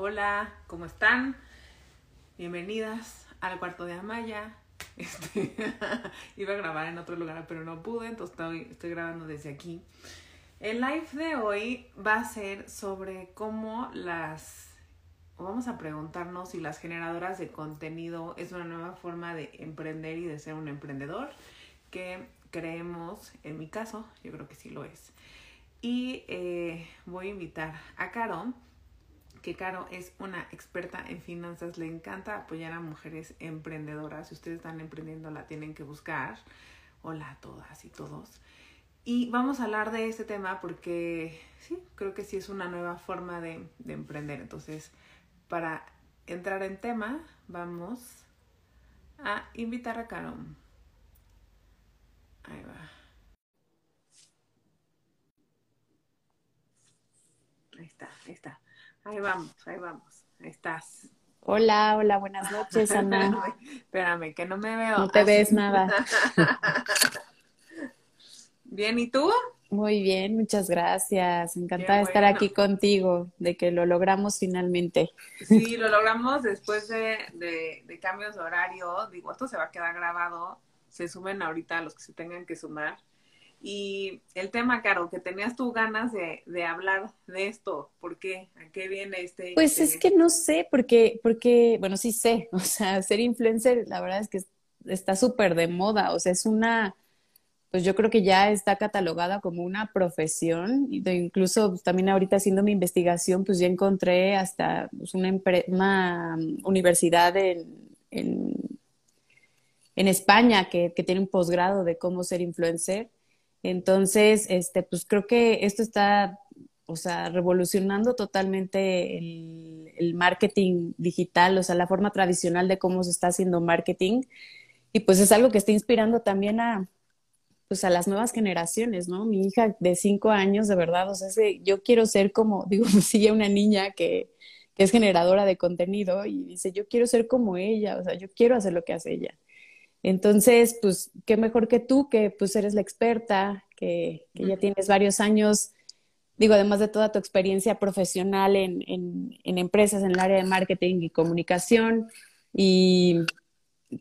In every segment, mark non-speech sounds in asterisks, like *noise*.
Hola, ¿cómo están? Bienvenidas al cuarto de Amaya. *laughs* Este, iba a grabar en otro lugar, pero no pude, entonces estoy, grabando desde aquí. El live de hoy va a ser sobre cómo las... Vamos a preguntarnos si las generadoras de contenido es una nueva forma de emprender y de ser un emprendedor, que creemos, en mi caso, yo creo que sí lo es. Y eh, voy a invitar a Caro, que Caro es una experta en finanzas, le encanta apoyar a mujeres emprendedoras. Si ustedes están emprendiendo, la tienen que buscar. Hola a todas y todos. Y vamos a hablar de este tema porque sí, creo que sí es una nueva forma de, de emprender. Entonces, para entrar en tema, vamos a invitar a Caro. Ahí va. Ahí está, ahí está. Ahí vamos, ahí vamos. Ahí estás. Hola, hola, buenas noches, Ana. *laughs* Espérame, que no me veo. No te Así. ves nada. *laughs* Bien, ¿y tú? Muy bien, muchas gracias. Encantada de estar bueno. aquí contigo, de que lo logramos finalmente. Sí, lo logramos después de, de, de cambios de horario. Digo, esto se va a quedar grabado. Se sumen ahorita los que se tengan que sumar. Y el tema, Caro, que tenías tú ganas de, de hablar de esto. ¿Por qué? ¿A qué viene este? Pues es que no sé, porque, porque, bueno, sí sé, *laughs* o sea, ser influencer, la verdad es que está súper de moda, o sea, es una, pues yo creo que ya está catalogada como una profesión, incluso pues, también ahorita haciendo mi investigación, pues ya encontré hasta pues, una, una universidad en, en, en España que, que tiene un posgrado de cómo ser influencer. Entonces, este, pues creo que esto está, o sea, revolucionando totalmente el, marketing digital, o sea, la forma tradicional de cómo se está haciendo marketing. Y pues es algo que está inspirando también a, pues a las nuevas generaciones, ¿no? Mi hija de cinco años, de verdad, o sea, es que yo quiero ser como, *laughs* digo, sigue una niña que, que es generadora de contenido y dice, yo quiero ser como ella, o sea, yo quiero hacer lo que hace ella. Entonces, pues, qué mejor que tú, que pues eres la experta, que, que ya tienes varios años, digo, además de toda tu experiencia profesional en, en, en empresas, en el área de marketing y comunicación, y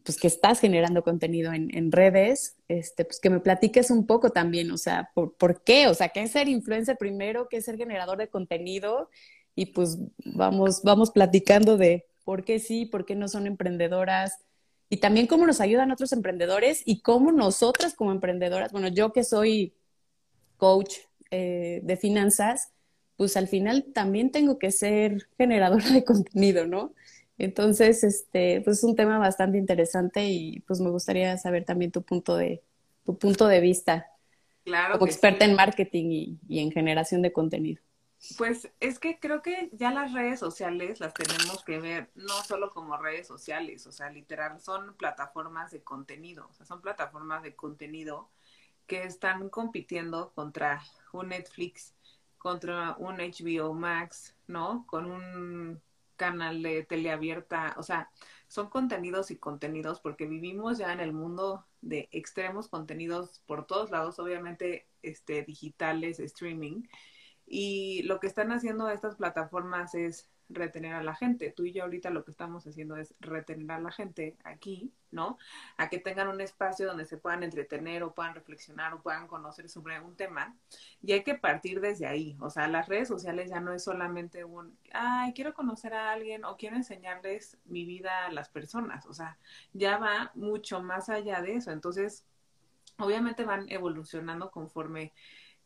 pues que estás generando contenido en, en redes, este, pues que me platiques un poco también, o sea, ¿por, por qué? O sea, ¿qué es ser influencer primero? ¿Qué es ser generador de contenido? Y pues vamos, vamos platicando de por qué sí, por qué no son emprendedoras, y también cómo nos ayudan otros emprendedores y cómo nosotras como emprendedoras, bueno, yo que soy coach eh, de finanzas, pues al final también tengo que ser generadora de contenido, ¿no? Entonces, este, pues es un tema bastante interesante y pues me gustaría saber también tu punto de, tu punto de vista Claro como experta sí. en marketing y, y en generación de contenido. Pues es que creo que ya las redes sociales las tenemos que ver no solo como redes sociales, o sea, literal, son plataformas de contenido, o sea, son plataformas de contenido que están compitiendo contra un Netflix, contra un HBO Max, ¿no? Con un canal de teleabierta, o sea, son contenidos y contenidos porque vivimos ya en el mundo de extremos contenidos por todos lados, obviamente este digitales, streaming, y lo que están haciendo estas plataformas es retener a la gente. Tú y yo ahorita lo que estamos haciendo es retener a la gente aquí, ¿no? A que tengan un espacio donde se puedan entretener o puedan reflexionar o puedan conocer sobre un tema. Y hay que partir desde ahí. O sea, las redes sociales ya no es solamente un, ay, quiero conocer a alguien o quiero enseñarles mi vida a las personas. O sea, ya va mucho más allá de eso. Entonces, obviamente van evolucionando conforme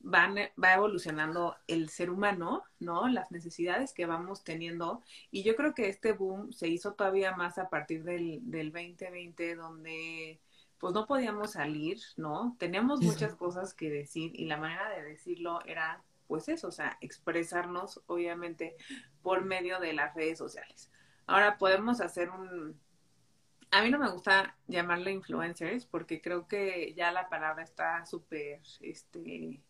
van, va evolucionando el ser humano, ¿no? Las necesidades que vamos teniendo. Y yo creo que este boom se hizo todavía más a partir del, del 2020, donde pues no podíamos salir, ¿no? Teníamos muchas cosas que decir y la manera de decirlo era, pues eso, o sea, expresarnos, obviamente, por medio de las redes sociales. Ahora podemos hacer un... A mí no me gusta llamarle influencers porque creo que ya la palabra está súper, este,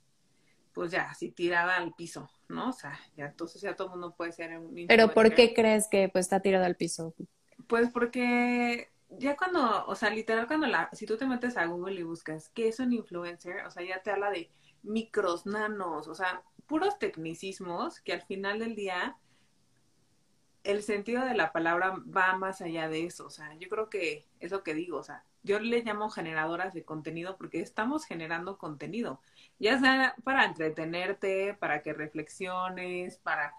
pues ya, así tirada al piso, ¿no? O sea, ya entonces ya todo el mundo puede ser un influencer. Pero ¿por qué crees que pues está tirado al piso? Pues porque ya cuando, o sea, literal cuando la, si tú te metes a Google y buscas qué es un influencer, o sea, ya te habla de micros, nanos, o sea, puros tecnicismos que al final del día el sentido de la palabra va más allá de eso. O sea, yo creo que es lo que digo. O sea, yo le llamo generadoras de contenido porque estamos generando contenido, ya sea para entretenerte, para que reflexiones, para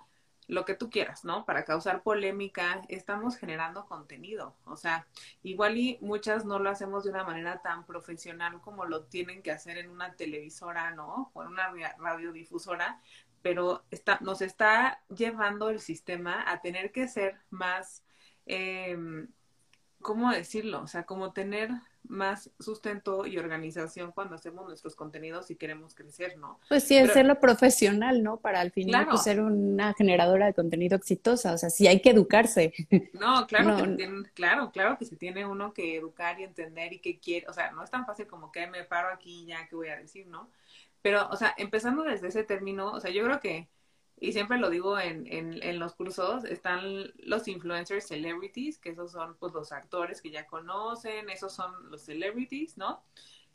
lo que tú quieras, ¿no? Para causar polémica, estamos generando contenido. O sea, igual y muchas no lo hacemos de una manera tan profesional como lo tienen que hacer en una televisora, ¿no? O en una radiodifusora, pero está, nos está llevando el sistema a tener que ser más, eh, ¿cómo decirlo? O sea, como tener más sustento y organización cuando hacemos nuestros contenidos y queremos crecer, ¿no? Pues sí, hacerlo profesional, ¿no? Para al final pues, ser una generadora de contenido exitosa, o sea, sí hay que educarse. *laughs* No, claro, que claro, claro que se tiene uno que educar y entender y que quiere, o sea, no es tan fácil como que me paro aquí y ya, ¿qué voy a decir, no? Pero, o sea, empezando desde ese término, o sea, yo creo que, y siempre lo digo en, en, los cursos, están los influencers celebrities, que esos son pues los actores que ya conocen, esos son los celebrities, ¿no?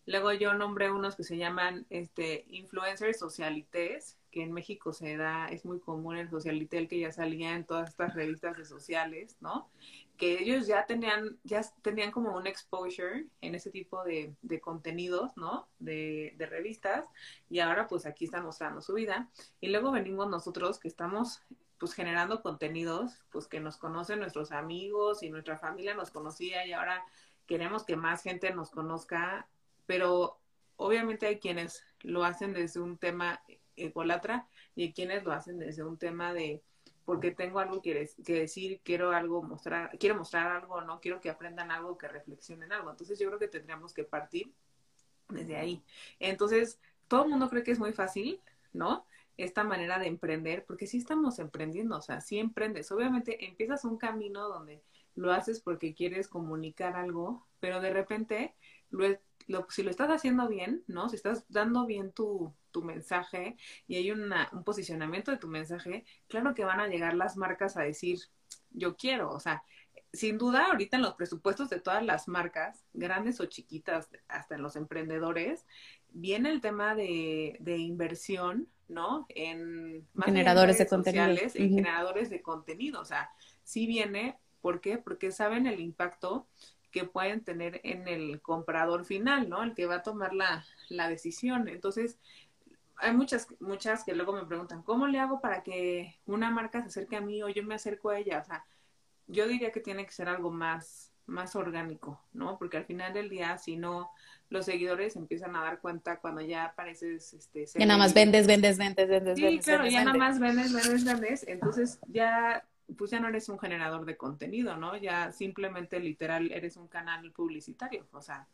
Luego yo nombré unos que se llaman este influencers socialites, que en México se da, es muy común el socialité, el que ya salía en todas estas revistas de sociales, ¿no? Que ellos ya tenían, ya tenían como un exposure en ese tipo de, de contenidos, ¿no? De, de, revistas, y ahora pues aquí están mostrando su vida. Y luego venimos nosotros que estamos pues generando contenidos, pues que nos conocen nuestros amigos y nuestra familia nos conocía y ahora queremos que más gente nos conozca, pero obviamente hay quienes lo hacen desde un tema egolatra y hay quienes lo hacen desde un tema de porque tengo algo que, decir, quiero algo mostrar, quiero mostrar algo, no quiero que aprendan algo, que reflexionen algo. Entonces yo creo que tendríamos que partir desde ahí. Entonces, todo el mundo cree que es muy fácil, ¿no? Esta manera de emprender, porque sí estamos emprendiendo, o sea, sí emprendes. Obviamente empiezas un camino donde lo haces porque quieres comunicar algo, pero de repente, si lo estás haciendo bien, ¿no? Si estás dando bien tu, tu mensaje y hay una, un posicionamiento de tu mensaje, claro que van a llegar las marcas a decir, yo quiero, o sea, sin duda ahorita en los presupuestos de todas las marcas, grandes o chiquitas, hasta en los emprendedores, viene el tema de, de inversión, ¿no? En generadores de contenido. En generadores de contenido, o sea, sí viene, ¿por qué? Porque saben el impacto que pueden tener en el comprador final, ¿no? El que va a tomar la, la decisión. Entonces, hay muchas, muchas que luego me preguntan, ¿cómo le hago para que una marca se acerque a mí o yo me acerco a ella? O sea, yo diría que tiene que ser algo más, más orgánico, ¿no? Porque al final del día, si no, los seguidores empiezan a dar cuenta cuando ya apareces, este... Ya nada más vendes, vendes, vendes, vendes, sí, claro, ya nada más vendes, vendes, vendes, entonces ya, pues ya no eres un generador de contenido, ¿no? Ya simplemente literal eres un canal publicitario, o sea,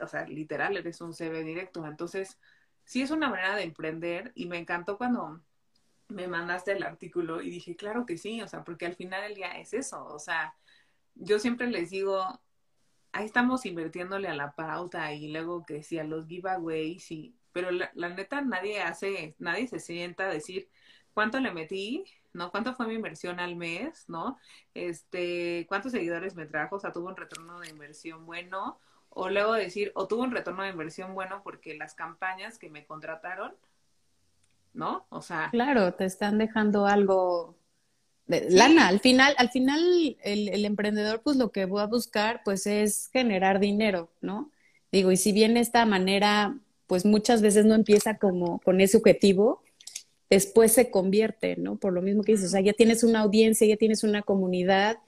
o sea, literal eres un CV directo, entonces sí es una manera de emprender y me encantó cuando me mandaste el artículo y dije, claro que sí, o sea, porque al final del día es eso, o sea, yo siempre les digo, ahí estamos invirtiéndole a la pauta y luego que sí a los giveaways y, pero la, neta nadie hace, nadie se sienta a decir cuánto le metí, ¿no? ¿Cuánto fue mi inversión al mes, ¿no? Este, cuántos seguidores me trajo, o sea, tuvo un retorno de inversión bueno, o luego decir, o tuvo un retorno de inversión bueno porque las campañas que me contrataron, ¿no? O sea. Claro, te están dejando algo de lana. Al final, al final el, el, emprendedor, pues lo que va a buscar, pues es generar dinero, ¿no? Digo, y si bien esta manera, pues muchas veces no empieza como con ese objetivo, después se convierte, ¿no? Por lo mismo que dices, o sea, ya tienes una audiencia, ya tienes una comunidad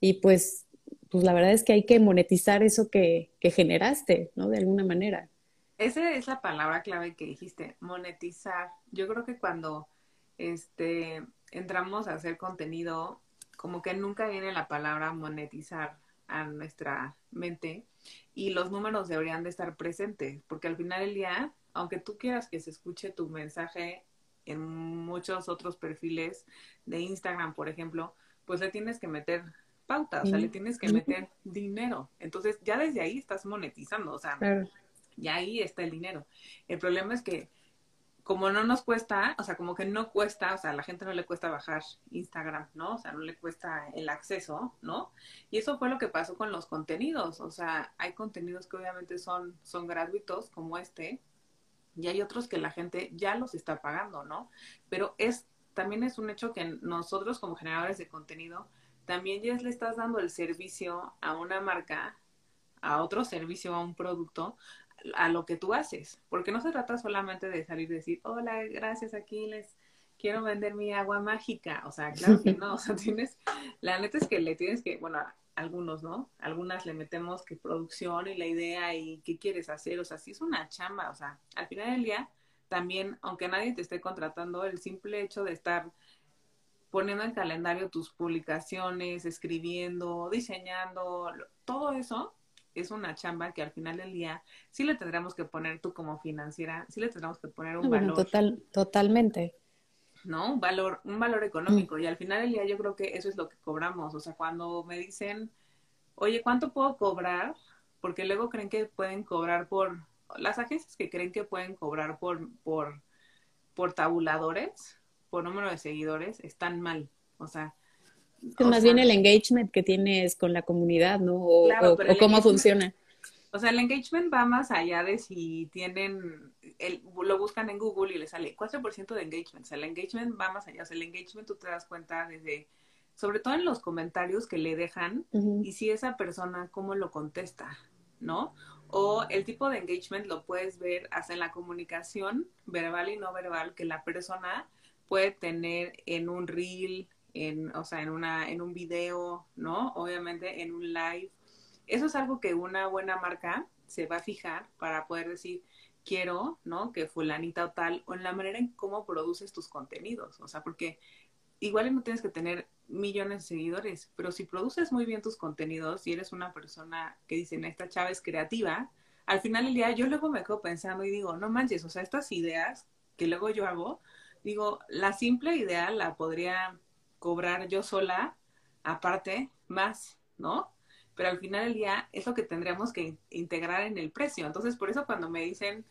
y pues pues la verdad es que hay que monetizar eso que, que generaste, ¿no? De alguna manera. Esa es la palabra clave que dijiste, monetizar. Yo creo que cuando este, entramos a hacer contenido, como que nunca viene la palabra monetizar a nuestra mente y los números deberían de estar presentes, porque al final del día, aunque tú quieras que se escuche tu mensaje en muchos otros perfiles de Instagram, por ejemplo, pues le tienes que meter pauta, o sea, le tienes que meter dinero. Entonces, ya desde ahí estás monetizando, o sea, ya ahí está el dinero. El problema es que como no nos cuesta, o sea, como que no cuesta, o sea, a la gente no le cuesta bajar Instagram, ¿no? O sea, no le cuesta el acceso, ¿no? Y eso fue lo que pasó con los contenidos, o sea, hay contenidos que obviamente son, son gratuitos, como este, y hay otros que la gente ya los está pagando, ¿no? Pero es también es un hecho que nosotros como generadores de contenido, también ya le estás dando el servicio a una marca, a otro servicio, a un producto, a lo que tú haces. Porque no se trata solamente de salir y decir, hola, gracias, aquí les quiero vender mi agua mágica. O sea, claro que no. *laughs* O sea, tienes, la neta es que le tienes que, bueno, algunos, ¿no? Algunas le metemos que producción y la idea y qué quieres hacer. O sea, sí es una chamba. O sea, al final del día, también, aunque nadie te esté contratando, el simple hecho de estar poniendo en calendario tus publicaciones, escribiendo, diseñando, todo eso es una chamba que al final del día sí le tendremos que poner tú como financiera, sí le tendremos que poner un valor. Total, totalmente. ¿No? Un valor, un valor económico. Y al final del día yo creo que eso es lo que cobramos. O sea, cuando me dicen, oye, ¿cuánto puedo cobrar? Porque luego creen que pueden cobrar por, las agencias que creen que pueden cobrar por, por, por tabuladores, por número de seguidores, están mal. O sea, más bien el engagement que tienes con la comunidad, ¿no? O, cómo funciona. O sea, el engagement va más allá de si tienen, el, lo buscan en Google y le sale 4% de engagement. O sea, el engagement va más allá. O sea, el engagement tú te das cuenta desde, sobre todo en los comentarios que le dejan y si esa persona cómo lo contesta, ¿no? O el tipo de engagement lo puedes ver hasta en la comunicación verbal y no verbal que la persona puede tener en un reel, en, o sea, en, una, en un video, ¿no? Obviamente en un live. Eso es algo que una buena marca se va a fijar para poder decir, quiero, ¿no? Que fulanita o tal, o en la manera en cómo produces tus contenidos. O sea, porque igual no tienes que tener millones de seguidores, pero si produces muy bien tus contenidos y eres una persona que dicen, esta chava es creativa, al final del día yo luego me quedo pensando y digo, no manches, o sea, estas ideas que luego yo hago, digo, la simple idea la podría cobrar yo sola, aparte, más, ¿no? Pero al final del día es lo que tendríamos que integrar en el precio. Entonces, por eso cuando me dicen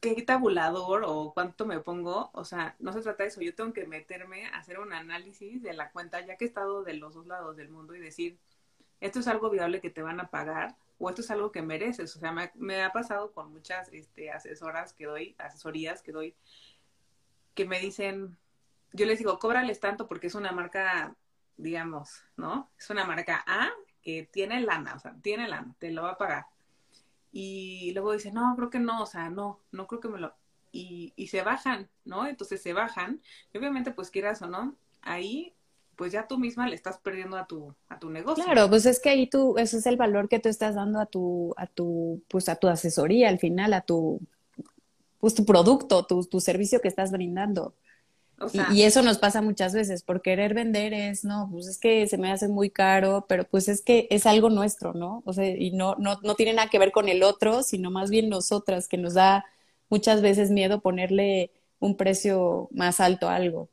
qué tabulador o cuánto me pongo, o sea, no se trata de eso. Yo tengo que meterme a hacer un análisis de la cuenta, ya que he estado de los dos lados del mundo y decir, esto es algo viable que te van a pagar o esto es algo que mereces. O sea, me, me ha pasado con muchas este, asesoras que doy, asesorías que doy, que me dicen, yo les digo, cóbrales tanto porque es una marca, digamos, ¿no? Es una marca A que tiene lana, o sea, tiene lana, te lo va a pagar. Y luego dicen, no, creo que no, o sea, no, no creo que me lo... Y, y se bajan, ¿no? Entonces se bajan. Y obviamente, pues quieras o no, ahí pues ya tú misma le estás perdiendo a tu, a tu negocio. Claro, pues es que ahí tú, eso es el valor que tú estás dando a tu, a tu, pues a tu asesoría al final, a tu, pues tu producto, tu, tu servicio que estás brindando y, eso nos pasa muchas veces, por querer vender es, no, pues es que se me hace muy caro, pero pues es que es algo nuestro, ¿no? O sea, y no, no, no tiene nada que ver con el otro, sino más bien nosotras, que nos da muchas veces miedo ponerle un precio más alto a algo.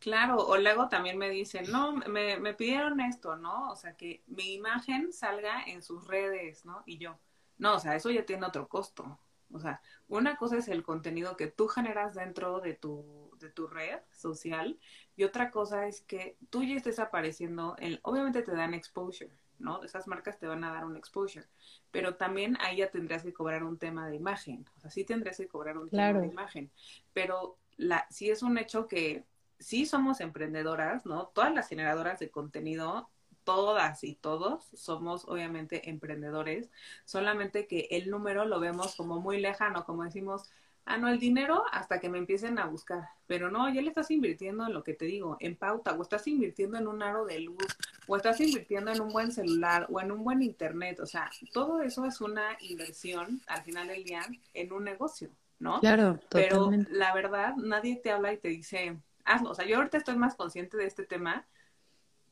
Claro, o luego también me dicen, no, me, me pidieron esto, ¿no? O sea, que mi imagen salga en sus redes, ¿no? Y yo, no, o sea, eso ya tiene otro costo. O sea, una cosa es el contenido que tú generas dentro de tu, de tu red social y otra cosa es que tú ya estés apareciendo, en, obviamente te dan exposure, ¿no? Esas marcas te van a dar un exposure, pero también ahí ya tendrías que cobrar un tema de imagen, o sea, sí tendrías que cobrar un tema de imagen, pero la, sí es un hecho que sí somos emprendedoras, ¿no? Todas las generadoras de contenido todas y todos somos obviamente emprendedores, solamente que el número lo vemos como muy lejano, como decimos, ah, no, el dinero hasta que me empiecen a buscar, pero no, ya le estás invirtiendo en lo que te digo, en pauta, o estás invirtiendo en un aro de luz, o estás invirtiendo en un buen celular, o en un buen internet, o sea, todo eso es una inversión al final del día en un negocio, ¿no? Claro, totalmente. Pero la verdad, nadie te habla y te dice, hazlo, o sea, yo ahorita estoy más consciente de este tema,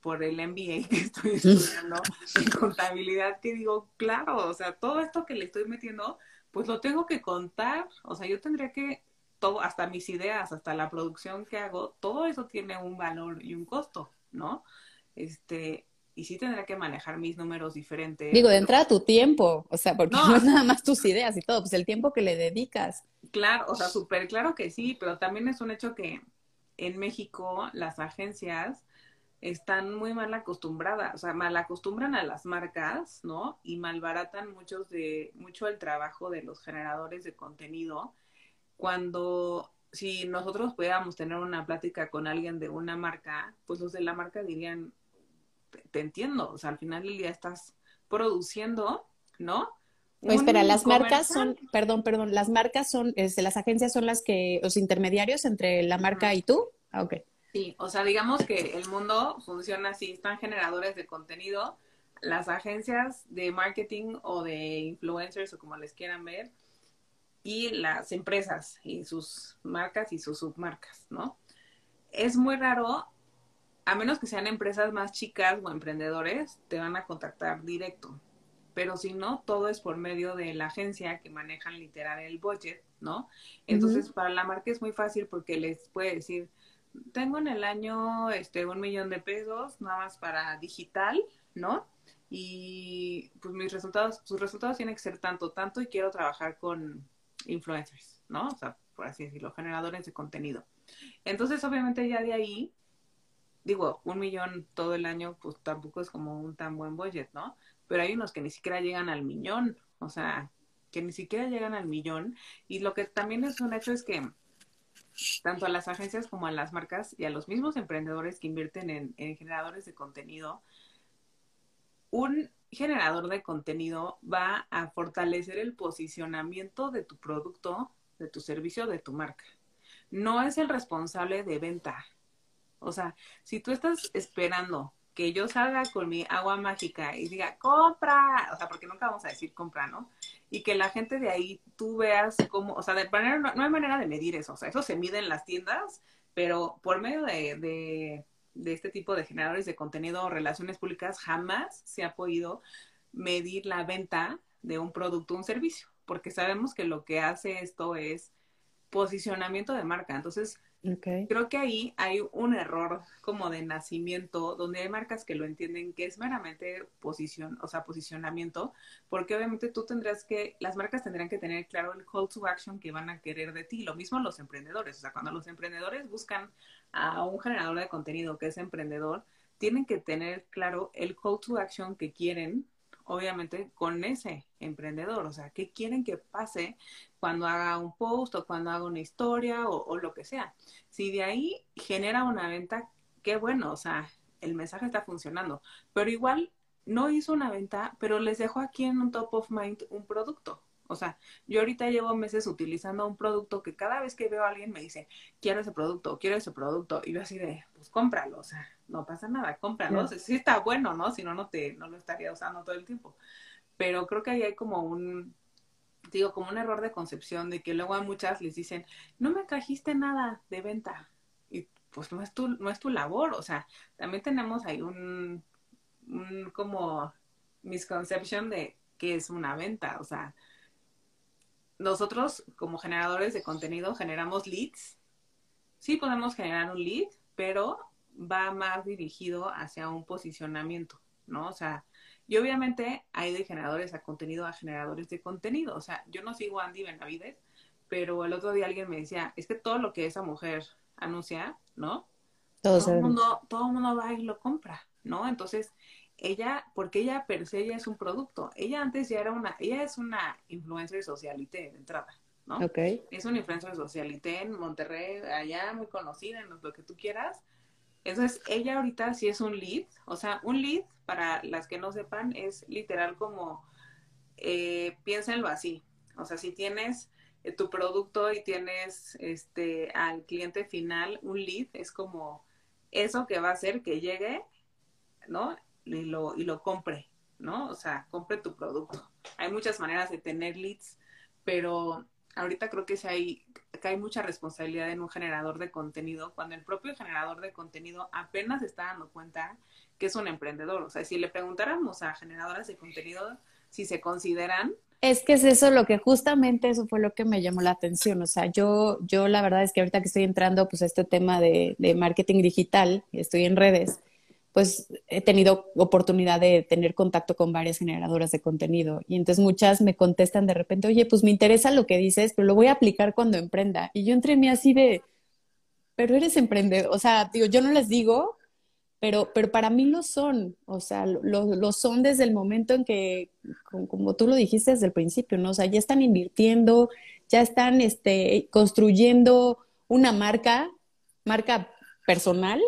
por el MBA que *laughs* estoy *laughs* estudiando en contabilidad, que digo, claro, o sea, todo esto que le estoy metiendo, pues lo tengo que contar, o sea, yo tendría que, todo, hasta mis ideas, hasta la producción que hago, todo eso tiene un valor y un costo, ¿no? Este, y sí tendría que manejar mis números diferentes. Digo, de entrada tu tiempo, o sea, porque *laughs* no, es nada más tus ideas y todo, pues el tiempo que le dedicas. Claro, o sea, súper claro que sí, pero también es un hecho que en México las agencias están muy mal acostumbradas, o sea, mal acostumbran a las marcas, ¿no? Y malbaratan muchos de, mucho el trabajo de los generadores de contenido cuando si nosotros pudiéramos tener una plática con alguien de una marca, pues los de la marca dirían, te entiendo, o sea, al final del día estás produciendo, ¿no? Pues espera, las marcas son, perdón, perdón, las marcas son, este, las agencias son las que, los intermediarios entre la marca y tú. Ah, ok. Sí, o sea, digamos que el mundo funciona así, están generadores de contenido, las agencias de marketing o de influencers o como les quieran ver, y las empresas y sus marcas y sus submarcas, ¿no? Es muy raro, a menos que sean empresas más chicas o emprendedores, te van a contactar directo. Pero si no, todo es por medio de la agencia que manejan literal el budget, ¿no? Entonces, para la marca es muy fácil porque les puede decir, tengo en el año este un millón de pesos nada más para digital, ¿no? Y pues mis resultados, sus resultados tienen que ser tanto, tanto y quiero trabajar con influencers, ¿no? O sea, por así decirlo, generadores de contenido. Entonces, obviamente ya de ahí, digo, un millón todo el año, pues tampoco es como un tan buen budget, ¿no? Pero hay unos que ni siquiera llegan al millón, o sea, que ni siquiera llegan al millón. Y lo que también es un hecho es que tanto a las agencias como a las marcas y a los mismos emprendedores que invierten en, generadores de contenido, un generador de contenido va a fortalecer el posicionamiento de tu producto, de tu servicio, de tu marca. No es el responsable de venta. O sea, si tú estás esperando que yo salga con mi agua mágica y diga, compra, o sea, porque nunca vamos a decir compra, ¿no? Y que la gente de ahí tú veas cómo, o sea, de manera, no, hay manera de medir eso, o sea, eso se mide en las tiendas, pero por medio de, de, de este tipo de generadores de contenido o relaciones públicas jamás se ha podido medir la venta de un producto o un servicio, porque sabemos que lo que hace esto es posicionamiento de marca. Entonces, creo que ahí hay un error como de nacimiento, donde hay marcas que lo entienden que es meramente posición, o sea, posicionamiento, porque obviamente tú tendrás que, las marcas tendrán que tener claro el call to action que van a querer de ti. Lo mismo los emprendedores, o sea, cuando los emprendedores buscan a un generador de contenido que es emprendedor, tienen que tener claro el call to action que quieren obviamente con ese emprendedor, o sea, qué quieren que pase cuando haga un post o cuando haga una historia o, lo que sea. Si de ahí genera una venta, qué bueno, o sea, el mensaje está funcionando, pero igual no hizo una venta, pero les dejo aquí en un top of mind un producto. O sea, yo ahorita llevo meses utilizando un producto que cada vez que veo a alguien me dice, quiero ese producto, quiero ese producto, y yo así de, pues cómpralo, o sea, no pasa nada, cómpralo, sí está bueno, ¿no? Si no, no te, no lo estaría usando todo el tiempo. Pero creo que ahí hay como un, digo, como un error de concepción de que luego a muchas les dicen, no me trajiste nada de venta. Y pues no es tu, no es tu labor, o sea, también tenemos ahí un, un como misconception de que es una venta, o sea, nosotros como generadores de contenido generamos leads. Sí podemos generar un lead, pero va más dirigido hacia un posicionamiento, ¿no? O sea, y obviamente hay de generadores a contenido a generadores de contenido. O sea, yo no sigo a Andy Benavides, pero el otro día alguien me decía, es que todo lo que esa mujer anuncia, ¿no? todo el mundo, todo el mundo va y lo compra, ¿no? Entonces, ella, porque ella per se ella es un producto. Ella antes ya era una, ella es una influencer socialité de entrada, ¿no? Ok. Es una influencer socialité en Monterrey, allá muy conocida en lo que tú quieras. Entonces, ella ahorita sí es un lead, o sea, un lead, para las que no sepan, es literal como, eh, piénsenlo así, o sea, si tienes eh, tu producto y tienes este al cliente final, un lead es como eso que va a hacer que llegue, ¿no? Y lo, y lo compre, ¿no? O sea, compre tu producto. Hay muchas maneras de tener leads, pero ahorita creo que, si hay, que hay mucha responsabilidad en un generador de contenido, cuando el propio generador de contenido apenas está dando cuenta que es un emprendedor. O sea, si le preguntáramos a generadoras de contenido si se consideran es que es eso lo que justamente eso fue lo que me llamó la atención. O sea, yo, yo la verdad es que ahorita que estoy entrando pues a este tema de marketing digital, estoy en redes, pues he tenido oportunidad de tener contacto con varias generadoras de contenido y entonces muchas me contestan de repente, oye, pues me interesa lo que dices, pero lo voy a aplicar cuando emprenda. Y yo entre mí así de, pero eres emprendedor, o sea, digo, yo no les digo, pero, pero para mí lo son, o sea, lo, son desde el momento en que, como, tú lo dijiste desde el principio, ¿no? O sea, ya están invirtiendo, ya están este, construyendo una marca, marca personal,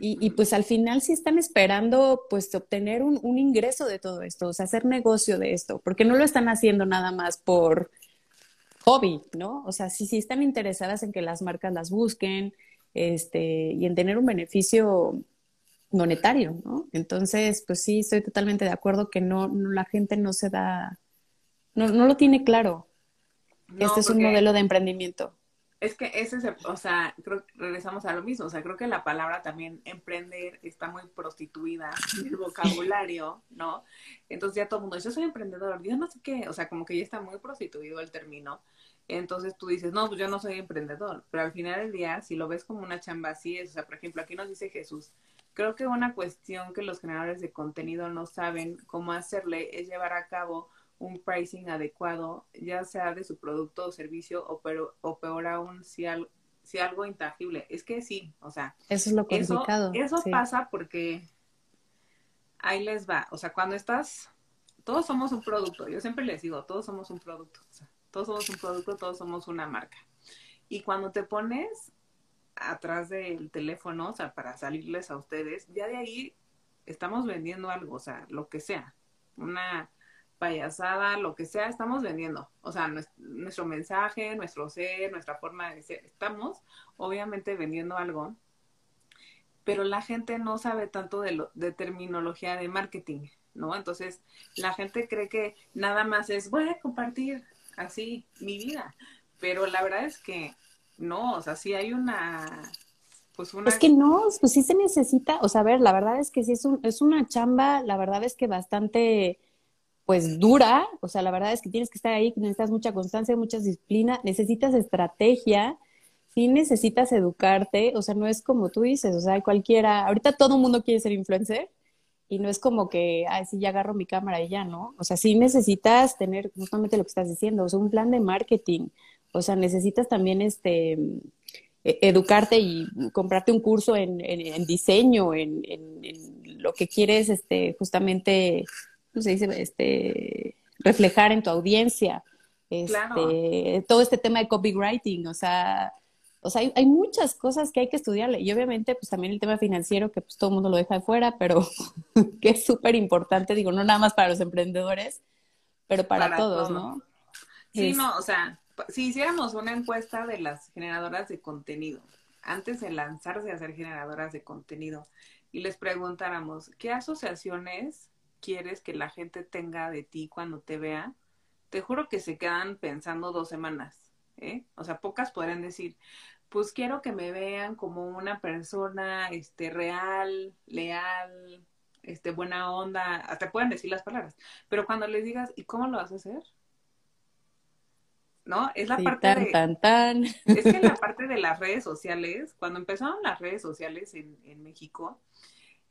y, pues al final sí están esperando pues obtener un, un, ingreso de todo esto, o sea, hacer negocio de esto, porque no lo están haciendo nada más por hobby, ¿no? O sea, sí, sí están interesadas en que las marcas las busquen este, y en tener un beneficio monetario, ¿no? Entonces, pues sí, estoy totalmente de acuerdo que no, la gente no se da, no, no lo tiene claro. este es un modelo de emprendimiento. Es que ese es, o sea, creo regresamos a lo mismo, o sea, creo que la palabra también emprender está muy prostituida el vocabulario, ¿no? Entonces ya todo el mundo yo soy emprendedor, yo no sé qué, o sea, como que ya está muy prostituido el término. Entonces tú dices, no, pues yo no soy emprendedor, pero al final del día, si lo ves como una chamba así, es, o sea, por ejemplo, aquí nos dice Jesús, creo que una cuestión que los generadores de contenido no saben cómo hacerle es llevar a cabo un pricing adecuado, ya sea de su producto o servicio, o, pero, o peor aún, si, si algo intangible. Es que sí, o sea. Eso es lo complicado. Eso, pasa porque ahí les va. O sea, cuando estás, todos somos un producto. Yo siempre les digo, todos somos un producto. O sea, todos somos un producto, todos somos una marca. Y cuando te pones atrás del teléfono, o sea, para salirles a ustedes, ya de ahí estamos vendiendo algo, o sea, lo que sea. Una payasada, lo que sea, estamos vendiendo. O sea, nuestro, mensaje, nuestro ser, nuestra forma de ser, estamos obviamente vendiendo algo, pero la gente no sabe tanto de, lo, de terminología de marketing, ¿no? Entonces, la gente cree que nada más es, voy a compartir así mi vida, pero la verdad es que no, o sea, sí hay una... Pues una... Es que no, pues sí se necesita, o sea, a ver, la verdad es que sí es, un, es una chamba, la verdad es que bastante pues dura, o sea, la verdad es que tienes que estar ahí, necesitas mucha constancia, mucha disciplina, necesitas estrategia, sí necesitas educarte, o sea, no es como tú dices, o sea, cualquiera, ahorita todo el mundo quiere ser influencer y no es como que, ay, sí, ya agarro mi cámara y ya, ¿no? O sea, sí necesitas tener justamente lo que estás diciendo, o sea, un plan de marketing, o sea, necesitas también este e, educarte y comprarte un curso en, diseño, en, en, lo que quieres este, justamente se dice? Este, reflejar en tu audiencia. Este, Todo este tema de copywriting, o sea, o sea, hay, muchas cosas que hay que estudiarle. Y obviamente, pues también el tema financiero, que pues todo el mundo lo deja de fuera, pero *laughs* que es súper importante, digo, no nada más para los emprendedores, pero para, todos, ¿no? Sí, no, o sea, si hiciéramos una encuesta de las generadoras de contenido, antes de lanzarse a ser generadoras de contenido, y les preguntáramos, ¿qué asociaciones quieres que la gente tenga de ti cuando te vea, te juro que se quedan pensando dos semanas, ¿eh? O sea, pocas podrían decir, pues quiero que me vean como una persona, este, real, leal, este, buena onda, te pueden decir las palabras, pero cuando les digas, ¿y cómo lo vas a hacer? ¿no? Es la parte de... Tan, tan. Es que la *laughs* parte de las redes sociales, cuando empezaron las redes sociales en, en México,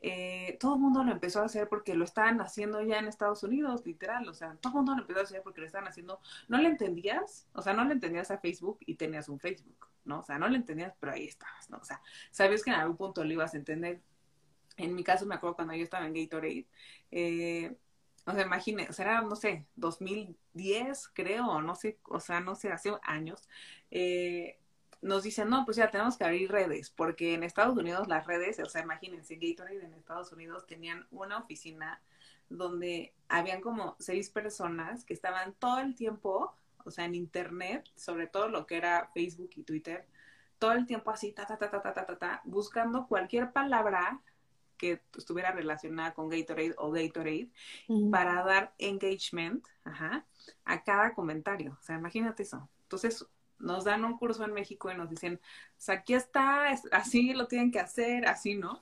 eh, todo el mundo lo empezó a hacer porque lo estaban haciendo ya en Estados Unidos, literal, o sea, todo el mundo lo empezó a hacer porque lo estaban haciendo, no le entendías, o sea, no le entendías a Facebook y tenías un Facebook, ¿no? O sea, no le entendías, pero ahí estabas, ¿no? O sea, sabes que en algún punto lo ibas a entender. En mi caso, me acuerdo cuando yo estaba en Gatorade, eh, o sea, imagínate, o sea, era, no sé, 2010, creo, no sé, o sea, no sé, hace años, eh, nos dicen, no, pues ya tenemos que abrir redes, porque en Estados Unidos las redes, o sea, imagínense, Gatorade en Estados Unidos tenían una oficina donde habían como seis personas que estaban todo el tiempo, o sea, en Internet, sobre todo lo que era Facebook y Twitter, todo el tiempo así, ta, ta, ta, ta, ta, ta, ta, ta buscando cualquier palabra que estuviera relacionada con Gatorade o Gatorade para dar engagement ajá, a cada comentario. O sea, imagínate eso. Entonces, nos dan un curso en México y nos dicen, pues aquí está, así lo tienen que hacer, así, ¿no?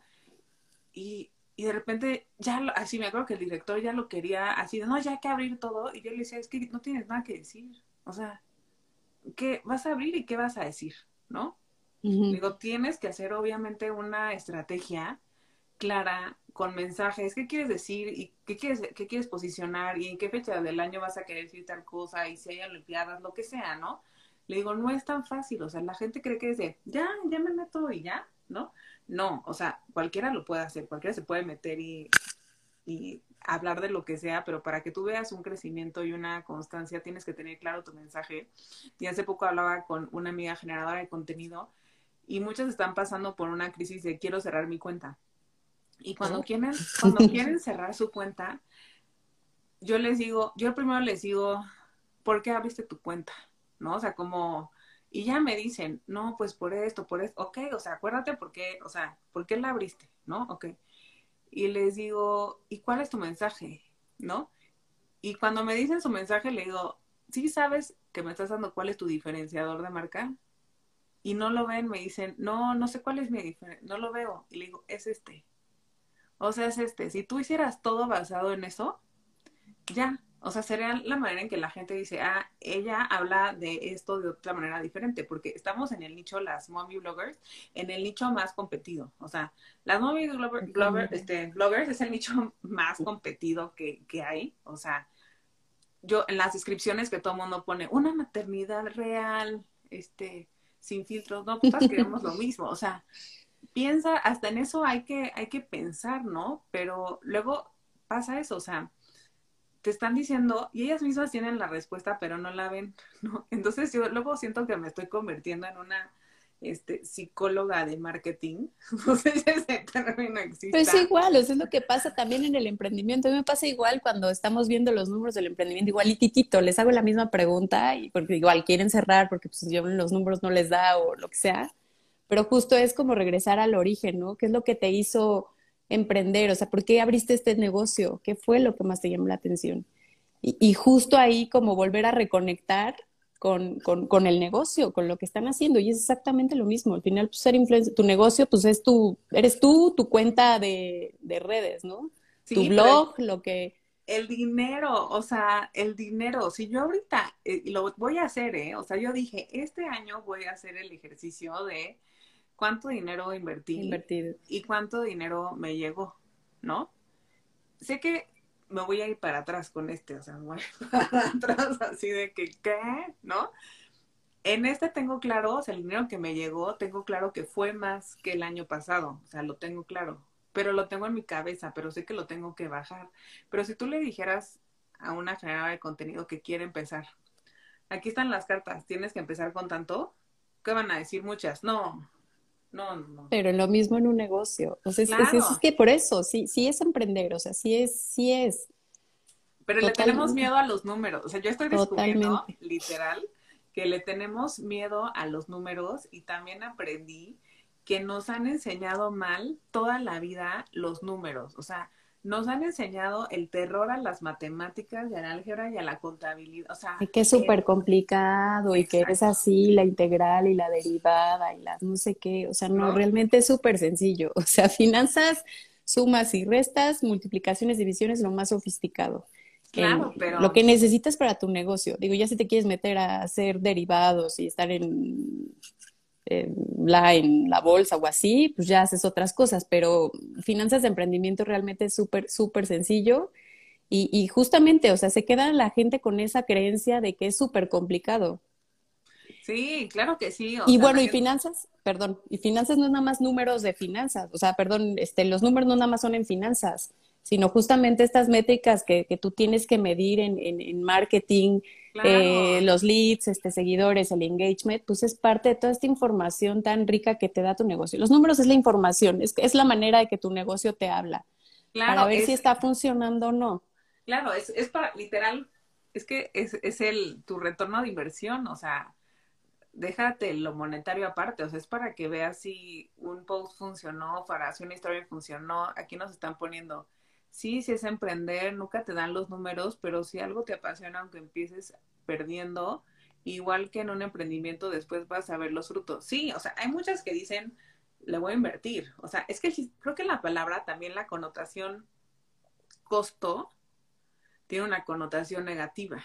Y, y de repente, ya, así me acuerdo que el director ya lo quería, así, no, ya hay que abrir todo. Y yo le decía, es que no tienes nada que decir. O sea, ¿qué vas a abrir y qué vas a decir? ¿No? Digo, tienes que hacer obviamente una estrategia clara con mensajes, qué quieres decir y qué quieres, qué quieres posicionar y en qué fecha del año vas a querer decir tal cosa y si hay olimpiadas, lo que sea, ¿no? Le digo, no es tan fácil, o sea, la gente cree que es de, ya, ya me meto y ya, ¿no? No, o sea, cualquiera lo puede hacer, cualquiera se puede meter y, y hablar de lo que sea, pero para que tú veas un crecimiento y una constancia tienes que tener claro tu mensaje. Y hace poco hablaba con una amiga generadora de contenido y muchos están pasando por una crisis de quiero cerrar mi cuenta. Y cuando quieren, *laughs* cuando quieren cerrar su cuenta, yo les digo, yo primero les digo, ¿por qué abriste tu cuenta? ¿No? O sea, como, y ya me dicen, no, pues por esto, por esto, ok, o sea, acuérdate por qué, o sea, ¿por qué la abriste? ¿No? Ok y les digo, ¿y cuál es tu mensaje? ¿No? Y cuando me dicen su mensaje, le digo, ¿sí sabes que me estás dando cuál es tu diferenciador de marca? Y no lo ven, me dicen, no, no sé cuál es mi diferenciador, no lo veo. Y le digo, es este. O sea, es este. Si tú hicieras todo basado en eso, ya, o sea, sería la manera en que la gente dice, ah, ella habla de esto de otra manera diferente, porque estamos en el nicho, las mommy bloggers, en el nicho más competido. O sea, las mommy este, bloggers es el nicho *laughs* más competido que, que hay. O sea, yo en las descripciones que todo el mundo pone, una maternidad real, este, sin filtros, no, pues queremos lo *laughs* mismo. O sea, piensa, hasta en eso hay que, hay que pensar, ¿no? Pero luego pasa eso, o sea, te están diciendo y ellas mismas tienen la respuesta, pero no la ven, *laughs* ¿no? Entonces yo luego siento que me estoy convirtiendo en una este, psicóloga de marketing. *laughs* No sé si ese término existe. Pues igual, eso es lo que pasa también en el emprendimiento. A mí me pasa igual cuando estamos viendo los números del emprendimiento, igual y titito, les hago la misma pregunta y porque igual quieren cerrar porque pues yo los números no les da o lo que sea. Pero justo es como regresar al origen, ¿no? ¿Qué es lo que te hizo emprender? O sea, ¿por qué abriste este negocio? ¿Qué fue lo que más te llamó la atención? Y, justo ahí como volver a reconectar con, con, el negocio, con lo que están haciendo. Y es exactamente lo mismo. Al final, pues, ser influencer, tu negocio, pues es tu, eres tú, tu cuenta de, redes, ¿no? tu blog, lo que... El dinero, o sea, el dinero. Si yo ahorita, eh, lo voy a hacer, ¿eh? O sea, yo dije, este año voy a hacer el ejercicio de cuánto dinero invertí Invertido. y cuánto dinero me llegó, ¿no? Sé que me voy a ir para atrás con este, o sea, me voy *laughs* para atrás así de que, ¿qué? ¿No? En este tengo claro, o sea, el dinero que me llegó, tengo claro que fue más que el año pasado, o sea, lo tengo claro, pero lo tengo en mi cabeza, pero sé que lo tengo que bajar. Pero si tú le dijeras a una generadora de contenido que quiere empezar, aquí están las cartas, tienes que empezar con tanto, ¿qué van a decir muchas? No, no, no. Pero lo mismo en un negocio. O sea, es, que por eso, sí, sí es emprender, o sea, sí es, sí es. Pero le tenemos miedo a los números. O sea, yo estoy descubriendo, literal, que le tenemos miedo a los números y también aprendí que nos han enseñado mal toda la vida los números. O sea, nos han enseñado el terror a las matemáticas y al álgebra y a la contabilidad. O sea, y que es súper complicado y que es así, la integral y la derivada y las no sé qué. O sea, no, realmente es súper sencillo. *laughs* O sea, finanzas, sumas y restas, multiplicaciones, divisiones, lo más sofisticado. Claro, pero... Lo que necesitas para tu negocio. Digo, ya si te quieres meter a hacer derivados y estar en la, en la bolsa o así, pues ya haces otras cosas, pero finanzas de emprendimiento realmente es súper, súper sencillo y, y, justamente, o sea, se queda la gente con esa creencia de que es súper complicado. Sí, claro que sí. y bueno, y finanzas, perdón, y finanzas no es nada más números de finanzas, o sea, perdón, este, los números no nada más son en finanzas, sino justamente estas métricas que, que tú tienes que medir en, en, en marketing, eh, los leads, este, seguidores, el engagement, pues es parte de toda esta información tan rica que te da tu negocio. Los números es la información, es, es la manera de que tu negocio te habla, para ver si está funcionando o no. Claro, es, es para, literal, es que es, es el, tu retorno de inversión, o sea, déjate lo monetario aparte, o sea, es para que veas si un post funcionó, para si una historia funcionó, aquí nos están poniendo sí, sí es emprender, nunca te dan los números, pero si algo te apasiona, aunque empieces perdiendo, igual que en un emprendimiento, después vas a ver los frutos. Sí, o sea, hay muchas que dicen, le voy a invertir. O sea, es que creo que la palabra, también la connotación costo, tiene una connotación negativa.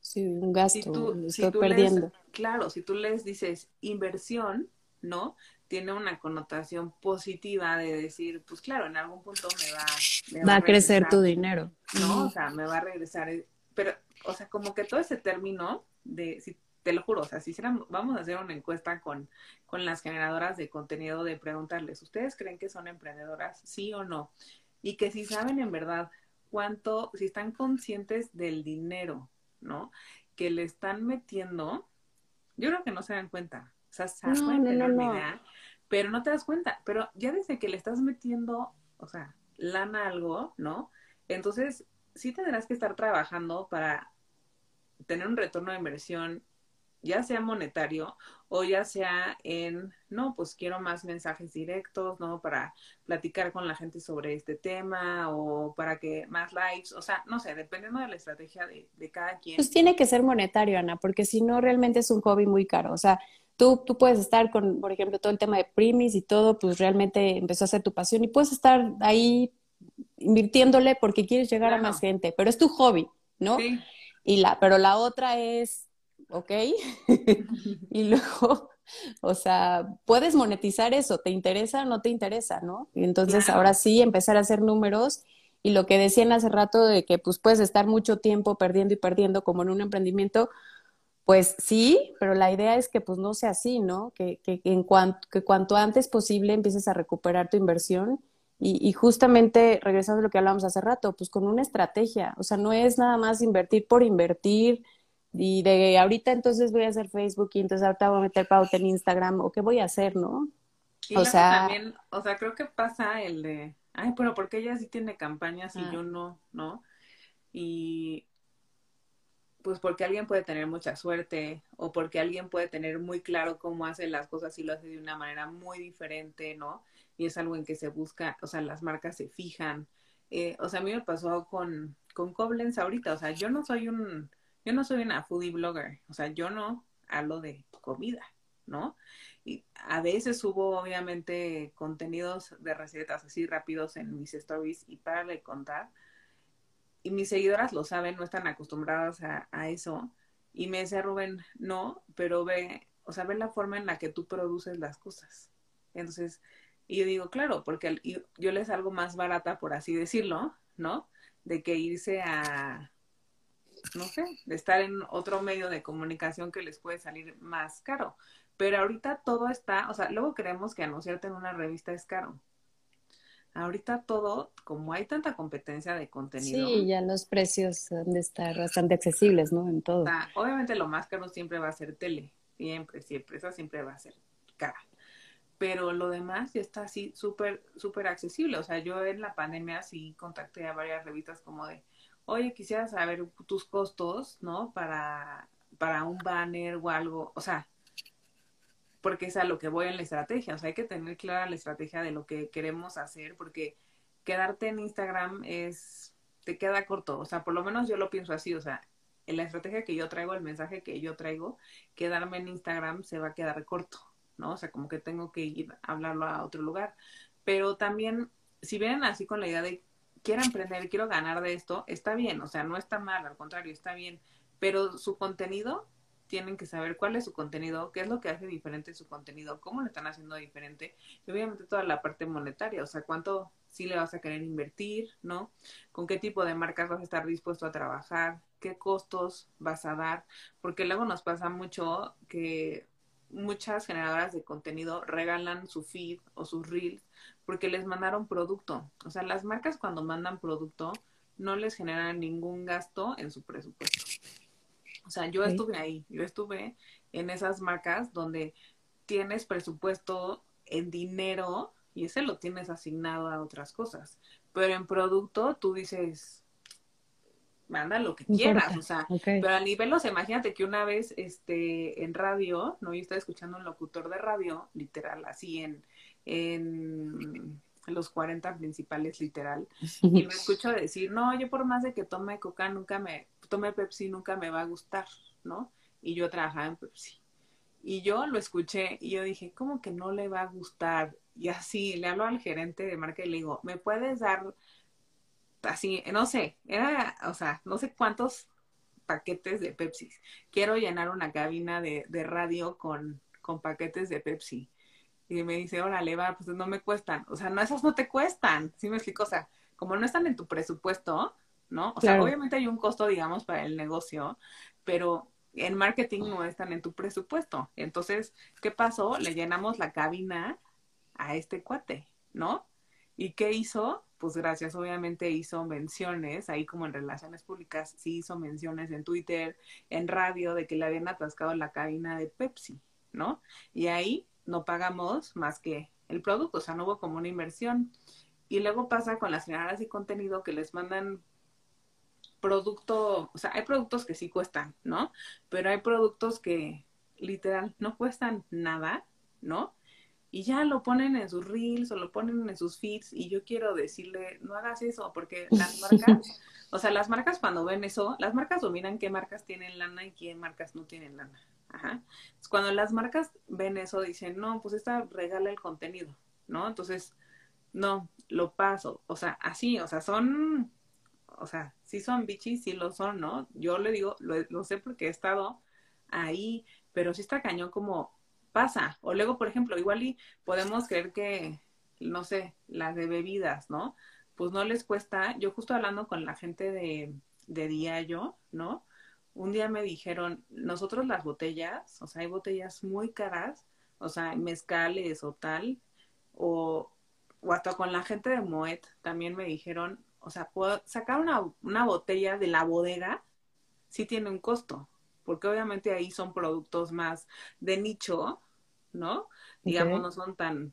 Sí, un gasto, estoy perdiendo. claro, si tú les dices inversión, ¿no? Tiene una connotación positiva de decir, pues claro, en algún punto me va, va, a, crecer tu dinero. ¿No? O sea, me va a regresar. Eh, pero, o sea, como que todo ese término de, si, te lo juro, o sea, si hiciéramos, vamos a hacer una encuesta con, con las generadoras de contenido de preguntarles, ¿ustedes creen que son emprendedoras? Sí o no. Y que si saben en verdad cuánto, si están conscientes del dinero, ¿no? Que le están metiendo, yo creo que no se dan cuenta. Sea, saben no, no, pero no te das cuenta. Pero ya desde que le estás metiendo, o sea, lana algo, ¿no? Entonces, sí tendrás que estar trabajando para tener un retorno de inversión ya sea monetario o ya sea en, no, pues quiero más mensajes directos, ¿no? Para platicar con la gente sobre este tema o para que más likes, o sea, no sé, dependiendo de la estrategia de, de cada quien. Pues tiene que ser monetario, Ana, porque si no, realmente es un hobby muy caro. O sea, tú, tú puedes estar con, por ejemplo, todo el tema de primis y todo, pues realmente empezó a ser tu pasión y puedes estar ahí invirtiéndole porque quieres llegar a más gente, pero es tu hobby, ¿no? Sí. Y la, pero la otra es ¿ok? *laughs* y luego, o sea, puedes monetizar eso, ¿te interesa o no te interesa, no? Y entonces ahora sí empezar a hacer números y lo que decían hace rato de que pues puedes estar mucho tiempo perdiendo y perdiendo como en un emprendimiento, pues sí, pero la idea es que pues no sea así, ¿no? Que, que, en cuanto, que cuanto antes posible empieces a recuperar tu inversión y, y, justamente regresando a lo que hablábamos hace rato, pues con una estrategia, o sea, no es nada más invertir por invertir, y de ahorita entonces voy a hacer Facebook y entonces ahorita voy a meter pauta en Instagram o qué voy a hacer, ¿no? o sea, también, o sea, creo que pasa el de, ay, pero porque ella sí tiene campañas y ah. yo no, ¿no? Y pues porque alguien puede tener mucha suerte o porque alguien puede tener muy claro cómo hace las cosas y lo hace de una manera muy diferente, ¿no? Y es algo en que se busca, o sea, las marcas se fijan. Eh, o sea, a mí me pasó con, con Koblenz ahorita, o sea, yo no soy un, yo no soy una foodie blogger, o sea, yo no hablo de comida, ¿no? Y a veces subo obviamente contenidos de recetas así rápidos en mis stories y para de contar. Y mis seguidoras lo saben, no están acostumbradas a, eso. Y me dice Rubén, no, pero ve, o sea, ve la forma en la que tú produces las cosas. Entonces, y yo digo, claro, porque yo les salgo más barata, por así decirlo, ¿no? De que irse a, no sé, de estar en otro medio de comunicación que les puede salir más caro. Pero ahorita todo está, o sea, luego creemos que anunciarte en una revista es caro. Ahorita todo, como hay tanta competencia de contenido. Sí, ya los precios han de estar bastante accesibles, ¿no? En todo. obviamente lo más caro siempre va a ser tele, siempre, siempre, esa siempre va a ser cara. Pero lo demás ya está así súper, súper accesible. O sea, yo en la pandemia sí contacté a varias revistas como de, oye, quisiera saber tus costos, ¿no? Para, para un banner o algo, o sea, porque es a lo que voy en la estrategia, o sea, hay que tener clara la estrategia de lo que queremos hacer, porque quedarte en Instagram es, te queda corto, o sea, por lo menos yo lo pienso así, o sea, en la estrategia que yo traigo, el mensaje que yo traigo, quedarme en Instagram se va a quedar corto, ¿no? O sea, como que tengo que ir a hablarlo a otro lugar. Pero también, si vienen así con la idea de quiero emprender, quiero ganar de esto, está bien, o sea, no está mal, al contrario, está bien, pero su contenido, tienen que saber cuál es su contenido, qué es lo que hace diferente su contenido, cómo lo están haciendo diferente, y obviamente toda la parte monetaria, o sea, cuánto sí le vas a querer invertir, ¿no? Con qué tipo de marcas vas a estar dispuesto a trabajar, qué costos vas a dar, porque luego nos pasa mucho que muchas generadoras de contenido regalan su feed o sus reels porque les mandaron producto. O sea, las marcas cuando mandan producto no les generan ningún gasto en su presupuesto. O sea, yo estuve ahí, yo estuve en esas marcas donde tienes presupuesto en dinero y ese lo tienes asignado a otras cosas. Pero en producto tú dices, manda lo que quieras, o sea, pero a nivel, o sea, imagínate que una vez este en radio, no, yo estaba escuchando un locutor de radio, literal, así en en los 40 principales literal y me *laughs* escucho decir, no, yo por más de que tome coca nunca me, tome Pepsi nunca me va a gustar, ¿no? Y yo trabajaba en Pepsi. Y yo lo escuché y yo dije, ¿cómo que no le va a gustar? Y así le hablo al gerente de marca y le digo, ¿me puedes dar así, no sé, era, o sea, no sé cuántos paquetes de Pepsi. Quiero llenar una cabina de, de radio con, con paquetes de Pepsi y me dice, órale, va, pues no me cuestan. O sea, no, esas no te cuestan, ¿sí me explico? O sea, como no están en tu presupuesto, ¿no? O sea, obviamente hay un costo, digamos, para el negocio, pero en marketing no están en tu presupuesto. Entonces, ¿qué pasó? Le llenamos la cabina a este cuate, ¿no? ¿Y qué hizo? pues gracias, obviamente hizo menciones, ahí como en relaciones públicas, sí hizo menciones en Twitter, en radio, de que le habían atascado la cabina de Pepsi, ¿no? Y ahí no pagamos más que el producto, o sea, no hubo como una inversión. Y luego pasa con las generadoras de contenido que les mandan producto, o sea, hay productos que sí cuestan, ¿no? Pero hay productos que literal no cuestan nada, ¿no? Y ya lo ponen en sus reels o lo ponen en sus feeds y yo quiero decirle, no hagas eso porque las marcas, o sea, las marcas cuando ven eso, las marcas dominan qué marcas tienen lana y qué marcas no tienen lana. Ajá. cuando las marcas ven eso, dicen, no, pues esta regala el contenido, ¿no? Entonces, no, lo paso. O sea, así, o sea, son, o sea, sí son bichis, sí lo son, ¿no? Yo le digo, lo, sé porque he estado ahí, pero sí está cañón como pasa. O luego, por ejemplo, igual y podemos creer que, no sé, las de bebidas, ¿no? Pues no les cuesta, yo justo hablando con la gente de, de Diallo, ¿no? Un día me dijeron, nosotros las botellas, o sea, hay botellas muy caras, o sea, mezcales o tal, o o hasta con la gente de Moet también me dijeron, o sea, puedo sacar una, una botella de la bodega, sí tiene un costo, porque obviamente ahí son productos más de nicho, ¿no? Digamos, no son tan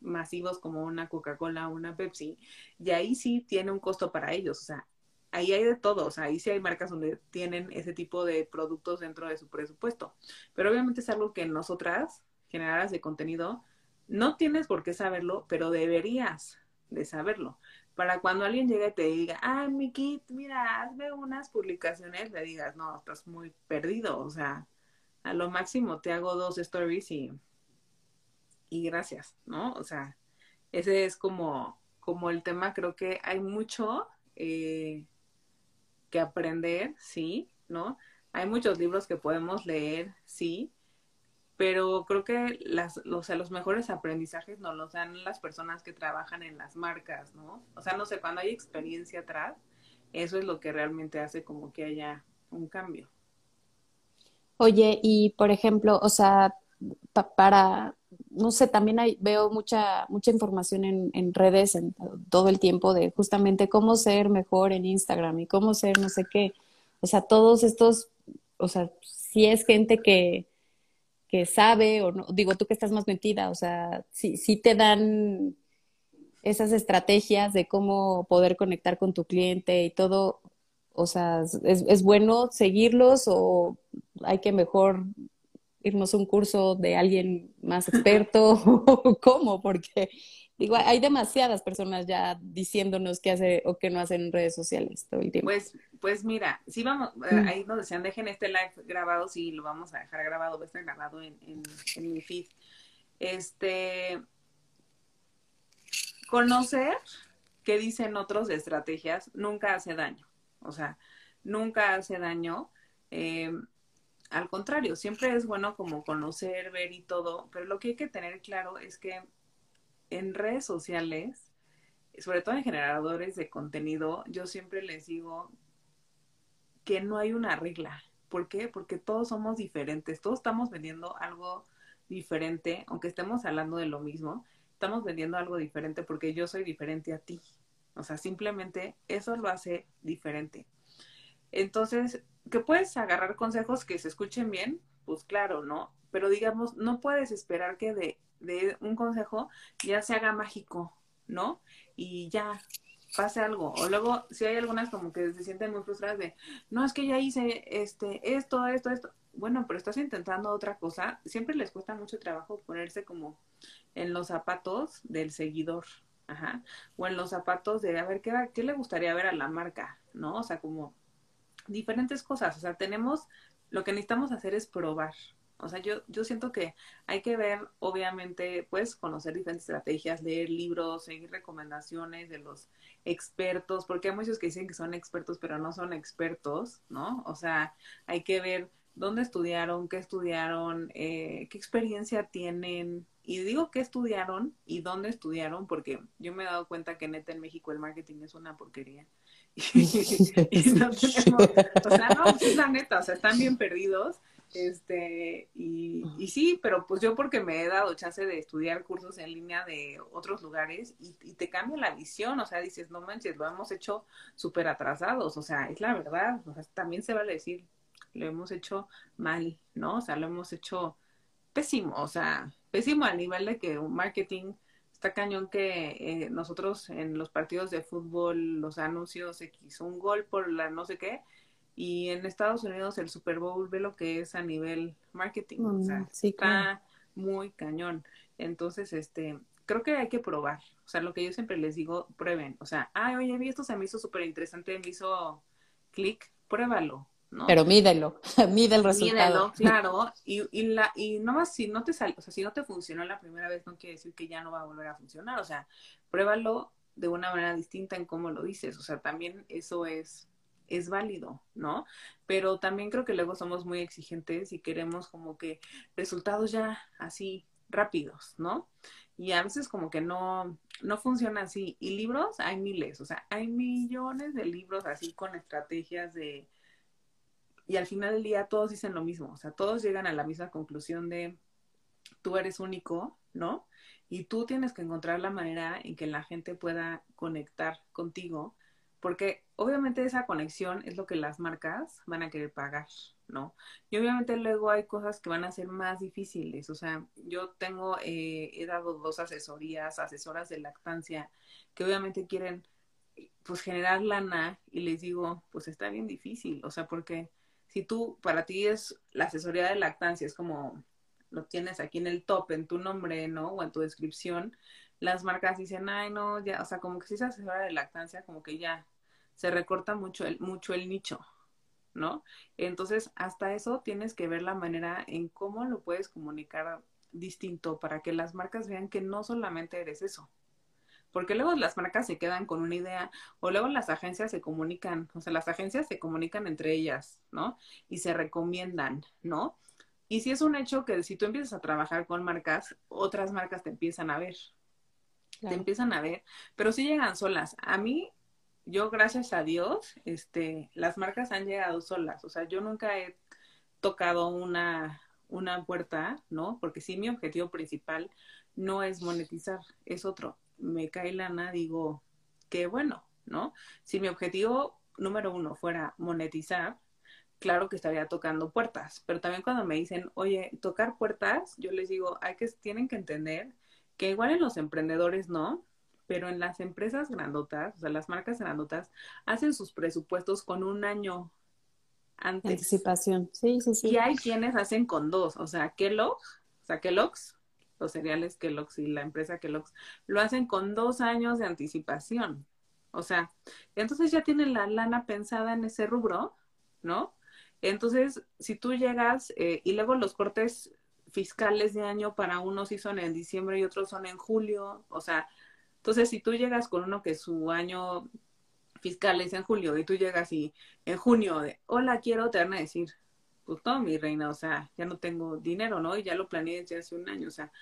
masivos como una Coca-Cola o una Pepsi, y ahí sí tiene un costo para ellos, o sea, ahí hay de todo, o sea, ahí sí hay marcas donde tienen ese tipo de productos dentro de su presupuesto, pero obviamente es algo que nosotras, generadoras de contenido, no tienes por qué saberlo, pero deberías de saberlo. Para cuando alguien llegue y te diga, ah, Miki, mira, hazme unas publicaciones, le digas, no, estás muy perdido. O sea, a lo máximo te hago dos stories y, y gracias, ¿no? O sea, ese es como, como el tema, creo que hay mucho eh, que aprender, sí, ¿no? Hay muchos libros que podemos leer, sí, pero creo que las, o sea, los mejores aprendizajes nos los dan las personas que trabajan en las marcas, ¿no? O sea, no sé, cuando hay experiencia atrás, eso es lo que realmente hace como que haya un cambio. Oye, y por ejemplo, o sea, para, no sé, también hay, veo mucha, mucha información en, redes en, todo el tiempo de justamente cómo ser mejor en Instagram y cómo ser no sé qué. O sea, todos estos, o sea, si es gente que, que sabe, o no, digo tú que estás más metida, o sea, sí te dan esas estrategias de cómo poder conectar con tu cliente y todo, o sea, ¿es, es bueno seguirlos o hay que mejor irnos a un curso de alguien más experto? *laughs* ¿Cómo? Porque Digo, hay demasiadas personas ya diciéndonos qué hace o qué no hacen en redes sociales todo el tiempo. Pues, pues mira, sí vamos, eh, mm. ahí nos decían, dejen este live grabado, sí, lo vamos a dejar grabado, va a estar grabado en, en, mi feed. Este, conocer qué dicen otros de estrategias nunca hace daño. O sea, nunca hace daño. Em, al contrario, siempre es bueno como conocer, ver y todo, pero lo que hay que tener claro es que en redes sociales, sobre todo en generadores de contenido, yo siempre les digo que no hay una regla. ¿Por qué? Porque todos somos diferentes, todos estamos vendiendo algo diferente, aunque estemos hablando de lo mismo, estamos vendiendo algo diferente porque yo soy diferente a ti. O sea, simplemente eso lo hace diferente. Entonces, que puedes agarrar consejos que se escuchen bien, pues claro, ¿no? Pero digamos, no puedes esperar que de de un consejo ya se haga mágico, ¿no? Y ya pase algo. O luego, si hay algunas como que se sienten muy frustradas de, no, es que ya hice este, esto, esto, esto. Bueno, pero estás intentando otra cosa. Siempre les cuesta mucho trabajo ponerse como en los zapatos del seguidor. Ajá. O en los zapatos de, a ver, ¿qué, ¿qué le gustaría ver a la marca? ¿No? O sea, como diferentes cosas. O sea, tenemos, lo que necesitamos hacer es probar. O sea, yo, yo siento que hay que ver, obviamente, pues conocer diferentes estrategias, leer libros, seguir recomendaciones de los expertos, porque hay muchos que dicen que son expertos, pero no son expertos, ¿no? O sea, hay que ver dónde estudiaron, qué estudiaron, eh, qué experiencia tienen. Y digo qué estudiaron y dónde estudiaron, porque yo me he dado cuenta que neta en México el marketing es una porquería. *laughs* y *laughs* no tenemos, o sea, no, es la neta, o sea, están bien perdidos Este, y, y, sí, pero pues yo porque me he dado chance de estudiar cursos en línea de otros lugares y, y te cambia la visión, o sea, dices, no manches, lo hemos hecho súper atrasados, o sea, es la verdad, o sea, también se vale decir, lo hemos hecho mal, ¿no? O sea, lo hemos hecho pésimo, o sea, pésimo a nivel de que un marketing está cañón que eh, nosotros en los partidos de fútbol, los anuncios X, un gol por la no sé qué, y en Estados Unidos el Super Bowl ve lo que es a nivel marketing, o sea, mm, está muy cañón. Entonces, este, creo que hay que probar, o sea, lo que yo siempre les digo, prueben, o sea, ay, oye, vi esto se me hizo súper interesante, me hizo clic, pruébalo, pero mídelo, *laughs* mide el resultado. Mídelo, *laughs* claro, y, y, la, y no más si no te sale, o sea, si no te funcionó la primera vez, no quiere decir que ya no va a volver a funcionar, o sea, pruébalo de una manera distinta en cómo lo dices, o sea, también eso es, es válido, ¿no? Pero también creo que luego somos muy exigentes y queremos como que resultados ya así rápidos, ¿no? Y a veces como que no, no funciona así. Y libros hay miles, o sea, hay millones de libros así con estrategias de y al final del día todos dicen lo mismo, o sea, todos llegan a la misma conclusión de tú eres único, ¿no? Y tú tienes que encontrar la manera en que la gente pueda conectar contigo, porque obviamente esa conexión es lo que las marcas van a querer pagar, ¿no? Y obviamente luego hay cosas que van a ser más difíciles, o sea, yo tengo, eh, he dado dos asesorías, asesoras de lactancia, que obviamente quieren pues generar lana y les digo, pues está bien difícil, o sea, porque si tú, para ti es la asesoría de lactancia, es como lo tienes aquí en el top, en tu nombre, ¿no? O en tu descripción, las marcas dicen, ay, no, ya, o sea, como que si es asesoría de lactancia, como que ya se recorta mucho el, mucho el nicho, ¿no? Entonces, hasta eso tienes que ver la manera en cómo lo puedes comunicar distinto para que las marcas vean que no solamente eres eso, porque luego las marcas se quedan con una idea o luego las agencias se comunican, o sea, las agencias se comunican entre ellas, ¿no? Y se recomiendan, ¿no? Y si es un hecho que si tú empiezas a trabajar con marcas, otras marcas te empiezan a ver, te empiezan a ver, pero sí llegan solas. A mí, yo gracias a Dios, este, las marcas han llegado solas, o sea, yo nunca he tocado una, una puerta, ¿no? Porque sí, mi objetivo principal no es monetizar, es otro me cae lana, digo, qué bueno, ¿no? Si mi objetivo número uno fuera monetizar, claro que estaría tocando puertas, pero también cuando me dicen, oye, tocar puertas, yo les digo, hay que, tienen que entender que igual en los emprendedores no, pero en las empresas grandotas, o sea, las marcas grandotas, hacen sus presupuestos con un año antes. Anticipación, sí, sí, sí. Y hay quienes hacen con dos, o sea, Kellogg's, o sea, Kellogg's los cereales Kellogg's y la empresa Kellogg's, lo hacen con dos años de anticipación. O sea, entonces ya tienen la lana pensada en ese rubro, ¿no? Entonces, si tú llegas eh, y luego los cortes fiscales de año para unos sí son en diciembre y otros son en julio, o sea, entonces si tú llegas con uno que su año fiscal es en julio y tú llegas y en junio de, hola, quiero, te a decir, mi reina, o sea, ya no tengo dinero, ¿no? Y ya lo planeé desde hace un año, o sea,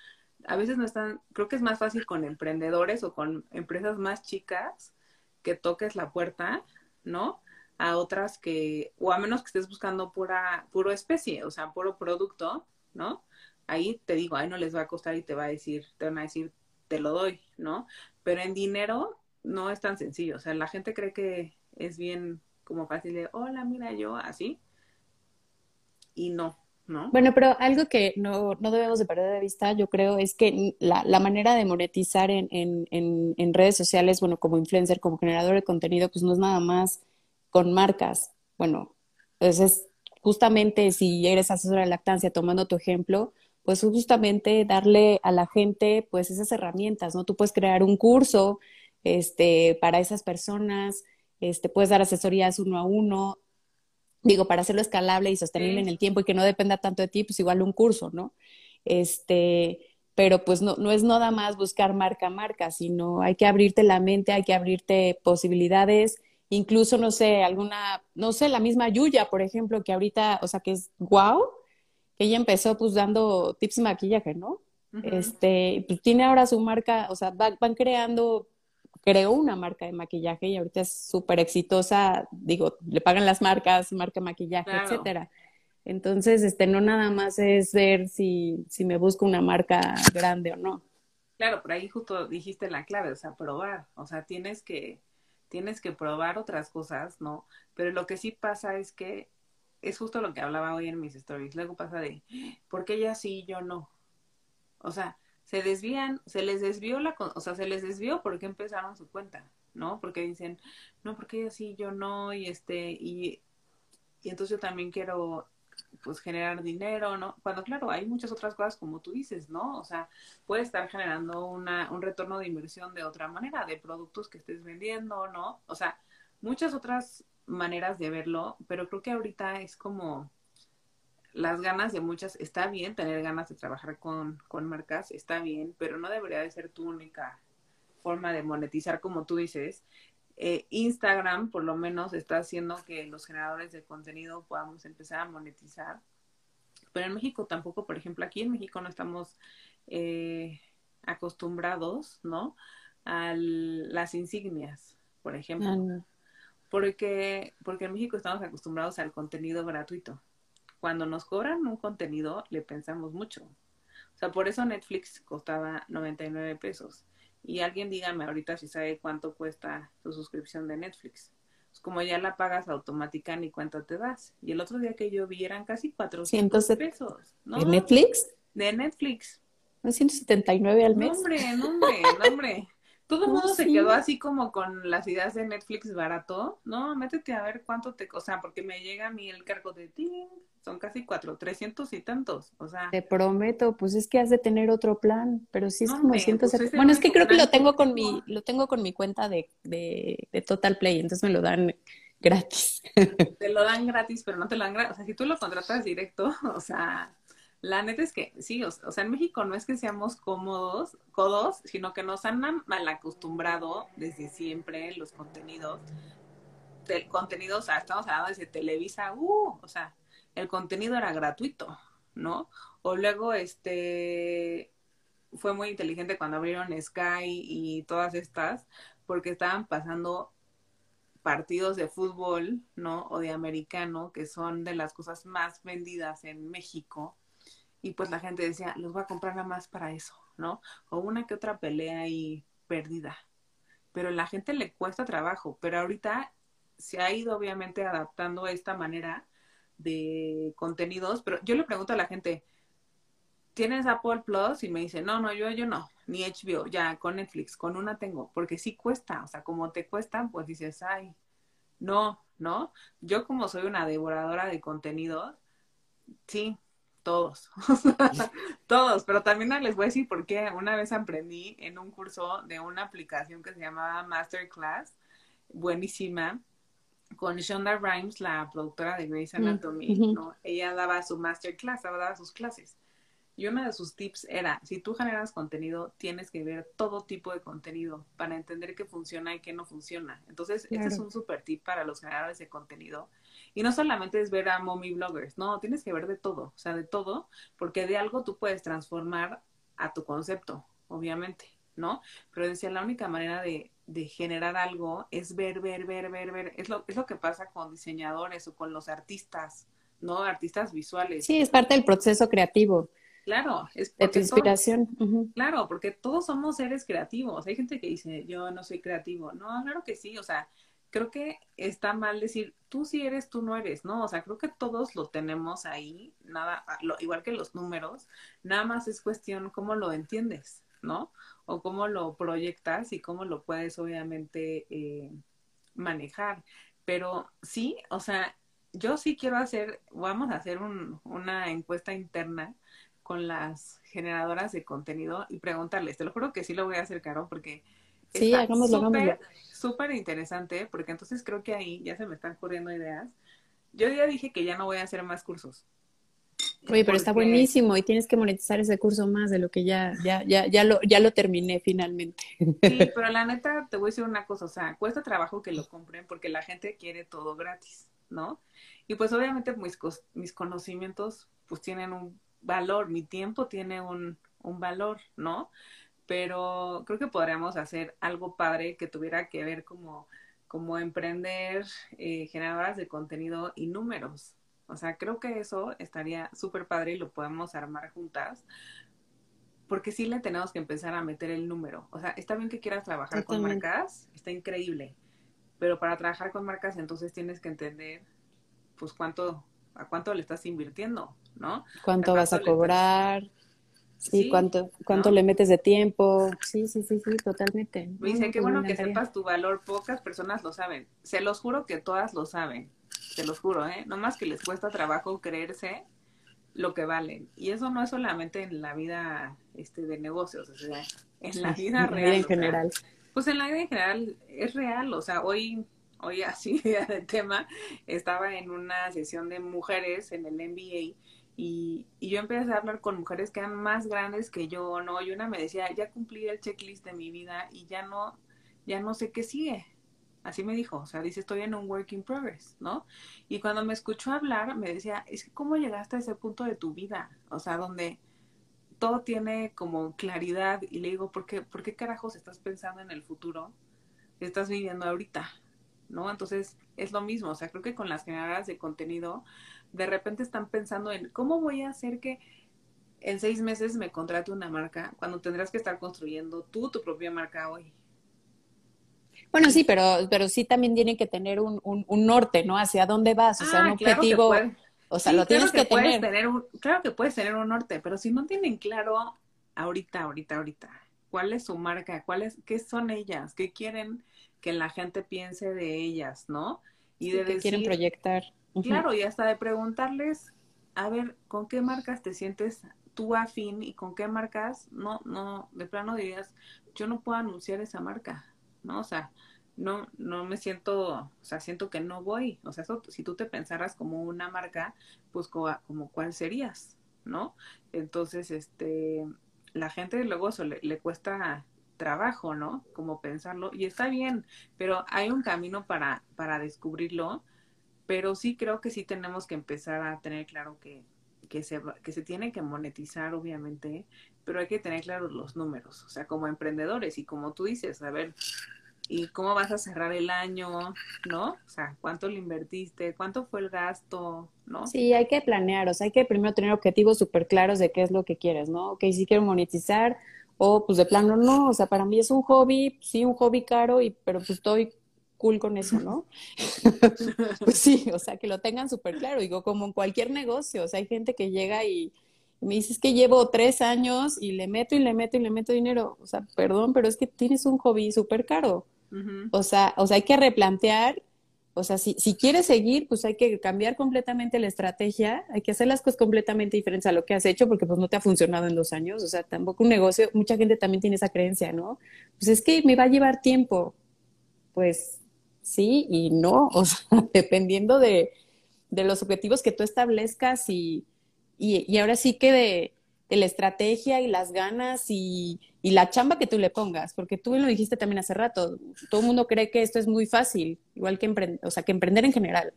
a veces no están, creo que es más fácil con emprendedores o con empresas más chicas que toques la puerta, ¿no? A otras que, o a menos que estés buscando pura, puro especie, o sea, puro producto, ¿no? Ahí te digo, ahí no les va a costar y te va a decir, te van a decir, te lo doy, ¿no? Pero en dinero no es tan sencillo, o sea, la gente cree que es bien como fácil de, hola, mira yo, así, y no, ¿no? Bueno, pero algo que no, no debemos de perder de vista, yo creo, es que la, la manera de monetizar en, en, en, redes sociales, bueno, como influencer, como generador de contenido, pues no es nada más con marcas. Bueno, entonces, justamente si eres asesora de lactancia, tomando tu ejemplo, pues justamente darle a la gente pues esas herramientas, ¿no? Tú puedes crear un curso este, para esas personas, este, puedes dar asesorías uno a uno, digo, para hacerlo escalable y sostenible en el tiempo y que no dependa tanto de ti, pues igual un curso, ¿no? Este, pero pues no, no es nada más buscar marca a marca, sino hay que abrirte la mente, hay que abrirte posibilidades, incluso, no sé, alguna, no sé, la misma Yuya, por ejemplo, que ahorita, o sea, que es wow, que ella empezó pues dando tips de maquillaje, ¿no? Este, pues tiene ahora su marca, o sea, van creando creó una marca de maquillaje y ahorita es súper exitosa, digo, le pagan las marcas, marca maquillaje, etcétera. Entonces, este, no nada más es ver si, si me busco una marca grande o no. Claro, por ahí justo dijiste la clave, o sea, probar, o sea, tienes que, tienes que probar otras cosas, ¿no? Pero lo que sí pasa es que es justo lo que hablaba hoy en mis stories. Luego pasa de, ¿por qué ella sí y yo no? O sea, se desvían, se les desvió la, o sea, se les desvió porque empezaron su cuenta, ¿no? Porque dicen, no, porque ella sí, yo no, y este, y, y entonces yo también quiero, pues, generar dinero, ¿no? Cuando, claro, hay muchas otras cosas como tú dices, ¿no? O sea, puede estar generando una, un retorno de inversión de otra manera, de productos que estés vendiendo, ¿no? O sea, muchas otras maneras de verlo, pero creo que ahorita es como las ganas de muchas, está bien tener ganas de trabajar con, con marcas, está bien, pero no debería de ser tu única forma de monetizar como tú dices. Eh, Instagram por lo menos está haciendo que los generadores de contenido podamos empezar a monetizar. Pero en México tampoco, por ejemplo, aquí en México no estamos eh, acostumbrados, ¿no? A las insignias, por ejemplo. Porque, porque en México estamos acostumbrados al contenido gratuito. Cuando nos cobran un contenido, le pensamos mucho. O sea, por eso Netflix costaba 99 pesos. Y alguien dígame ahorita si sabe cuánto cuesta tu suscripción de Netflix. Pues como ya la pagas automática, ni cuánto te das. Y el otro día que yo vi eran casi 400 pesos. ¿De Netflix? De Netflix. 179 al mes. Hombre, hombre, hombre. Todo el mundo se quedó así como con las ideas de Netflix barato. No, métete a ver cuánto te... O sea, porque me llega a mí el cargo de ti. Son casi cuatro, trescientos y tantos. O sea... Te prometo, pues es que has de tener otro plan. Pero sí es como ciento pues Bueno, es que creo que lo tengo con mi, lo tengo con mi cuenta de, de, de Total Play. Entonces me lo dan gratis. *laughs* Te lo dan gratis, pero no te lo dan gratis. O sea, si tú lo contratas directo, *laughs* o sea, la neta es que sí, o, sea, en México no es que seamos cómodos, codos, sino que nos han mal acostumbrado desde siempre los contenidos. El contenido, o sea, estamos hablando de Televisa, uh, o sea, el contenido era gratuito, ¿no? O luego, este, fue muy inteligente cuando abrieron Sky y todas estas, porque estaban pasando partidos de fútbol, ¿no? O de americano, que son de las cosas más vendidas en México y pues la gente decía, los voy a comprar nada más para eso, ¿no? O una que otra pelea ahí perdida. Pero a la gente le cuesta trabajo, pero ahorita se ha ido obviamente adaptando a esta manera de contenidos, pero yo le pregunto a la gente, ¿tienes Apple Plus? Y me dice, no, no, yo, yo no, ni HBO, ya con Netflix, con una tengo, porque sí cuesta, o sea, como te cuesta, pues dices, ay, no, ¿no? Yo como soy una devoradora de contenidos, sí, todos, *laughs* todos, pero también les voy a decir por qué una vez aprendí en un curso de una aplicación que se llamaba Masterclass, buenísima, con Shonda Rhimes, la productora de Grey's Anatomy, ¿no? Ella daba su masterclass, daba sus clases. Y uno de sus tips era, si tú generas contenido, tienes que ver todo tipo de contenido para entender qué funciona y qué no funciona. Entonces, este es un super tip para los generadores de contenido. Y no solamente es ver a mommy bloggers, no, tienes que ver de todo, o sea, de todo, porque de algo tú puedes transformar a tu concepto, obviamente, ¿no? Pero decía, la única manera de, de generar algo es ver, ver, ver, ver, ver. Es lo, es lo que pasa con diseñadores o con los artistas, ¿no? Artistas visuales. Sí, es parte del proceso creativo. Claro, es de tu inspiración. Claro, porque todos somos seres creativos. Hay gente que dice, yo no soy creativo. No, claro que sí. O sea, creo que está mal decir, tú sí eres, tú no eres, ¿no? O sea, creo que todos lo tenemos ahí, nada, lo, igual que los números, nada más es cuestión cómo lo entiendes, ¿no? O cómo lo proyectas y cómo lo puedes obviamente eh, manejar. Pero sí, o sea, yo sí quiero hacer, vamos a hacer un, una encuesta interna con las generadoras de contenido y preguntarles. Te lo juro que sí lo voy a hacer, Caro, porque sí, hagámoslo, súper, súper interesante, porque entonces creo que ahí ya se me están ocurriendo ideas. Yo ya dije que ya no voy a hacer más cursos. Oye, pero está buenísimo y tienes que monetizar ese curso más de lo que ya, ya, ya, ya lo, ya lo terminé finalmente. Sí, *laughs* pero la neta te voy a decir una cosa, o sea, cuesta trabajo que lo compren porque la gente quiere todo gratis, ¿no? Y pues obviamente mis, mis conocimientos pues tienen un valor, mi tiempo tiene un, un valor, ¿no? Pero creo que podríamos hacer algo padre que tuviera que ver como, como emprender eh, generadoras de contenido y números, O sea, creo que eso estaría súper padre y lo podemos armar juntas. Porque sí le tenemos que empezar a meter el número. O sea, está bien que quieras trabajar con marcas, está increíble. Pero para trabajar con marcas, entonces tienes que entender, pues, cuánto, a cuánto le estás invirtiendo, ¿no? ¿Cuánto vas a cobrar? Sí, cuánto, cuánto le metes de tiempo. Sí, sí, sí, sí, totalmente. dice, qué bueno que sepas tu valor. Pocas personas lo saben. Se los juro que todas lo saben. Se los juro, ¿eh? No más que les cuesta trabajo creerse lo que valen. Y eso no es solamente en la vida este, de negocios, o sea, en la vida real. en general. pues en la vida en general es real. O sea, hoy, hoy *laughs* así de tema, estaba en una sesión de mujeres en el MBA y, yo empecé a hablar con mujeres que eran más grandes que yo, ¿no? Y una me decía, ya cumplí el checklist de mi vida y ya no, ya no sé qué sigue. Así me dijo, o sea, dice, estoy en un work in progress, ¿no? Y cuando me escuchó hablar, me decía, es que cómo llegaste a ese punto de tu vida, o sea, donde todo tiene como claridad y le digo, ¿por qué, ¿por qué carajos estás pensando en el futuro? Estás viviendo ahorita, ¿no? Entonces, es lo mismo, o sea, creo que con las generadoras de contenido de repente están pensando en cómo voy a hacer que en seis meses me contrate una marca cuando tendrás que estar construyendo tú tu propia marca hoy. Bueno, sí, pero, pero sí también tienen que tener un, un, norte, ¿no? Hacia dónde vas, o sea, un ah, objetivo. O sea, lo tienes que, tener. claro que puedes tener un norte, pero si no tienen claro ahorita, ahorita, ahorita, cuál es su marca, cuál es, qué son ellas, qué quieren que la gente piense de ellas, ¿no? Y de qué quieren proyectar. Claro, y hasta de preguntarles, a ver, ¿con qué marcas te sientes tú afín y con qué marcas no, no, de plano dirías, yo no puedo anunciar esa marca, ¿no? O sea, no, no me siento, o sea, siento que no voy. O sea, si tú te pensaras como una marca, pues como, como cuál serías, ¿no? Entonces, este, la gente luego eso le, le, cuesta trabajo, ¿no? Como pensarlo, y está bien, pero hay un camino para, para descubrirlo pero sí creo que sí tenemos que empezar a tener claro que, que, se, que se tiene que monetizar, obviamente, pero hay que tener claros los números, o sea, como emprendedores y como tú dices, a ver, ¿y cómo vas a cerrar el año? ¿No? O sea, ¿cuánto le invertiste? ¿Cuánto fue el gasto? ¿No? Sí, hay que planear, o sea, hay que primero tener objetivos súper claros de qué es lo que quieres, ¿no? Ok, si quiero monetizar, o pues de plano no, o sea, para mí es un hobby, sí, un hobby caro, y, pero pues estoy cool con eso, ¿no? *laughs* pues sí, o sea, que lo tengan súper claro. Digo, como en cualquier negocio, o sea, hay gente que llega y me dices que llevo tres años y le meto y le meto y le meto dinero. O sea, perdón, pero es que tienes un hobby súper caro. O sea, o sea, hay que replantear. O sea, si, si quieres seguir, pues hay que cambiar completamente la estrategia, hay que hacer las cosas completamente diferentes a lo que has hecho, porque pues no te ha funcionado en dos años. O sea, tampoco un negocio, mucha gente también tiene esa creencia, ¿no? Pues es que me va a llevar tiempo. Pues sí y no, o sea, *laughs* dependiendo de, los objetivos que tú establezcas y, y, ahora sí que de, la estrategia y las ganas y, la chamba que tú le pongas, porque tú lo dijiste también hace rato, todo el mundo cree que esto es muy fácil, igual que emprender, o sea, que emprender en general.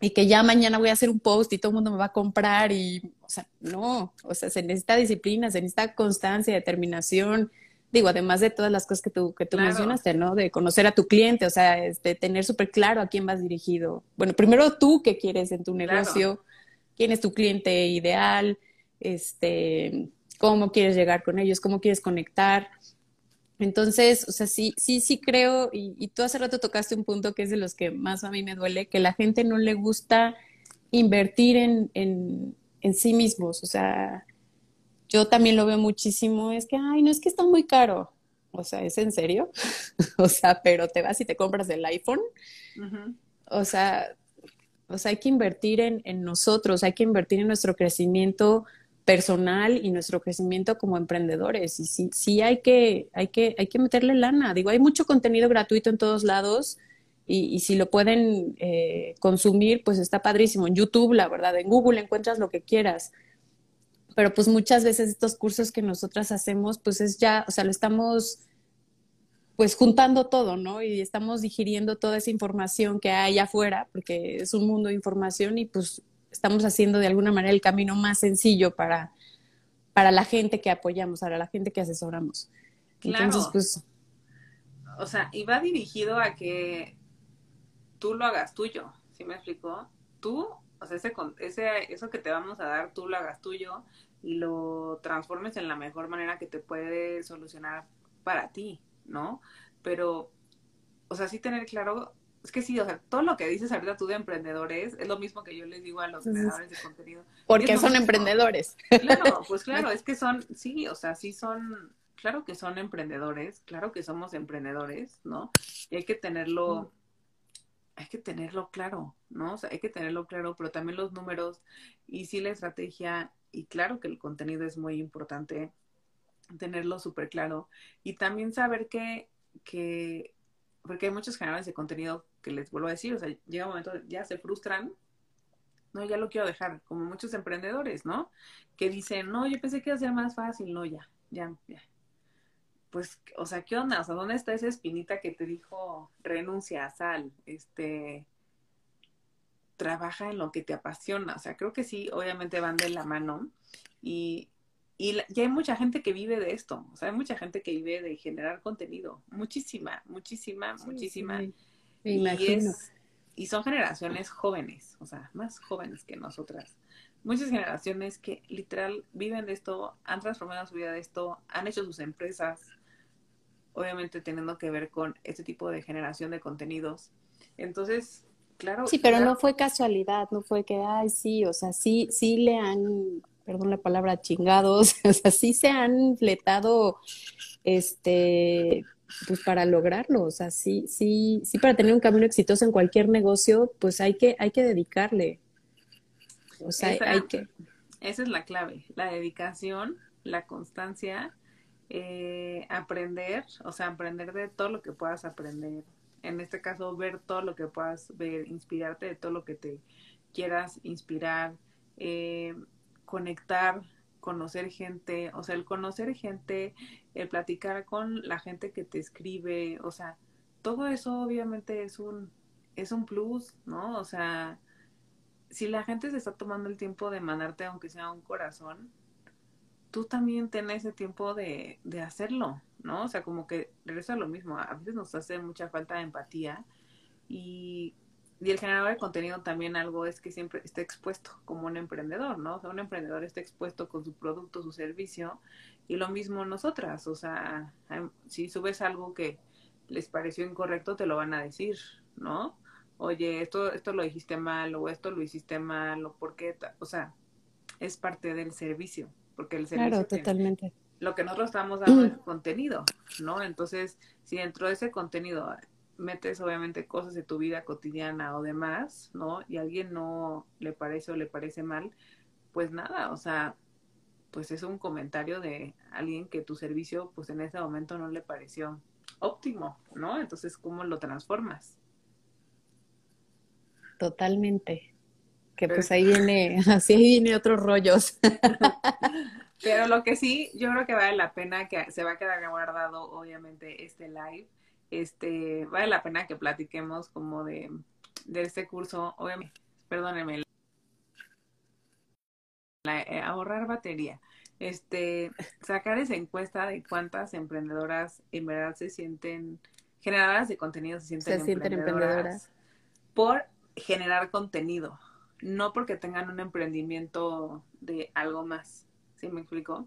Y que ya mañana voy a hacer un post y todo el mundo me va a comprar y, o sea, no, o sea, se necesita disciplina, se necesita constancia, determinación, digo, además de todas las cosas que tú, que tú mencionaste, ¿no? De conocer a tu cliente, o sea, de este, tener súper claro a quién vas dirigido. Bueno, primero tú qué quieres en tu negocio, quién es tu cliente ideal, este, cómo quieres llegar con ellos, cómo quieres conectar. Entonces, o sea, sí, sí, sí creo, y, y tú hace rato tocaste un punto que es de los que más a mí me duele, que la gente no le gusta invertir en, en, en sí mismos, o sea, yo también lo veo muchísimo, es que, ay, no es que está muy caro. O sea, ¿es en serio? *laughs* o sea, pero te vas y te compras el iPhone. O sea, o sea, hay que invertir en, en, nosotros, hay que invertir en nuestro crecimiento personal y nuestro crecimiento como emprendedores. Y sí, sí hay que, hay que, hay que meterle lana. Digo, hay mucho contenido gratuito en todos lados. Y, y si lo pueden eh, consumir, pues está padrísimo. En YouTube, la verdad, en Google encuentras lo que quieras pero pues muchas veces estos cursos que nosotras hacemos, pues es ya, o sea, lo estamos pues juntando todo, ¿no? Y estamos digiriendo toda esa información que hay afuera, porque es un mundo de información y pues estamos haciendo de alguna manera el camino más sencillo para, para la gente que apoyamos, para la gente que asesoramos. Claro. Entonces, pues... O sea, y va dirigido a que tú lo hagas tuyo, ¿sí me explicó? Tú o sea, ese, ese, eso que te vamos a dar, tú lo hagas tuyo y lo transformes en la mejor manera que te puede solucionar para ti, ¿no? Pero, o sea, sí tener claro, es que sí, o sea, todo lo que dices ahorita tú de emprendedores es lo mismo que yo les digo a los creadores de contenido. Porque son emprendedores. Claro, pues claro, *laughs* es que son, sí, o sea, sí son, claro que son emprendedores, claro que somos emprendedores, ¿no? Y hay que tenerlo, hay que tenerlo claro, ¿no? O sea, hay que tenerlo claro, pero también los números y sí la estrategia, y claro que el contenido es muy importante, tenerlo súper claro y también saber que, que, porque hay muchos canales de contenido que les vuelvo a decir, o sea, llega un momento, ya se frustran, no, ya lo quiero dejar, como muchos emprendedores, ¿no? Que dicen, no, yo pensé que iba a ser más fácil, no, ya, ya, ya. Pues, o sea, ¿qué onda? O sea, ¿dónde está esa espinita que te dijo, renuncia, sal, este, trabaja en lo que te apasiona? O sea, creo que sí, obviamente van de la mano y, y ya hay mucha gente que vive de esto, o sea, hay mucha gente que vive de generar contenido, muchísima, muchísima, muchísima. y, son generaciones jóvenes, o sea, más jóvenes que nosotras. Muchas generaciones que literal viven de esto, han transformado su vida de esto, han hecho sus empresas, obviamente teniendo que ver con este tipo de generación de contenidos. Entonces, claro. Sí, pero no fue casualidad, no fue que, ay, sí, o sea, sí, sí le han perdón la palabra, chingados, *laughs* o sea, sí se han fletado, este, pues para lograrlo, o sea, sí, sí, sí para tener un camino exitoso en cualquier negocio, pues hay que, hay que dedicarle. O sea, hay que... Esa es la clave, la dedicación, la constancia, eh, aprender, o sea, aprender de todo lo que puedas aprender. En este caso, ver todo lo que puedas ver, inspirarte de todo lo que te quieras inspirar. Eh, conectar, conocer gente, o sea, el conocer gente, el platicar con la gente que te escribe, o sea, todo eso obviamente es un es un plus, ¿no? O sea, si la gente se está tomando el tiempo de mandarte aunque sea un corazón, tú también tenés ese tiempo de, de hacerlo, ¿no? O sea, como que regresa a lo mismo, a veces nos hace mucha falta de empatía y y el generador de contenido también algo es que siempre esté expuesto como un emprendedor, ¿no? O sea, un emprendedor está expuesto con su producto, su servicio, y lo mismo nosotras, o sea, si subes algo que les pareció incorrecto, te lo van a decir, ¿no? Oye, esto, esto lo dijiste mal, o esto lo hiciste mal, o por qué, o sea, es parte del servicio, porque el servicio... Claro, totalmente. Lo que nosotros estamos dando es *clears throat* contenido, ¿no? Entonces, si dentro de ese contenido metes obviamente cosas de tu vida cotidiana o demás, ¿no? Y a alguien no le parece o le parece mal, pues nada, o sea, pues es un comentario de alguien que tu servicio pues en ese momento no le pareció óptimo, ¿no? Entonces, ¿cómo lo transformas? Totalmente. Que pues ahí viene, *laughs* así ahí viene otros rollos. *laughs* Pero lo que sí, yo creo que vale la pena que se va a quedar guardado, obviamente, este live, este, vale la pena que platiquemos como de, de este curso, obviamente, perdónenme, eh, ahorrar batería. Este, sacar esa encuesta de cuántas emprendedoras en verdad se sienten, generadoras de contenido se sienten, emprendedoras, por generar contenido, no porque tengan un emprendimiento de algo más. ¿Sí me explico?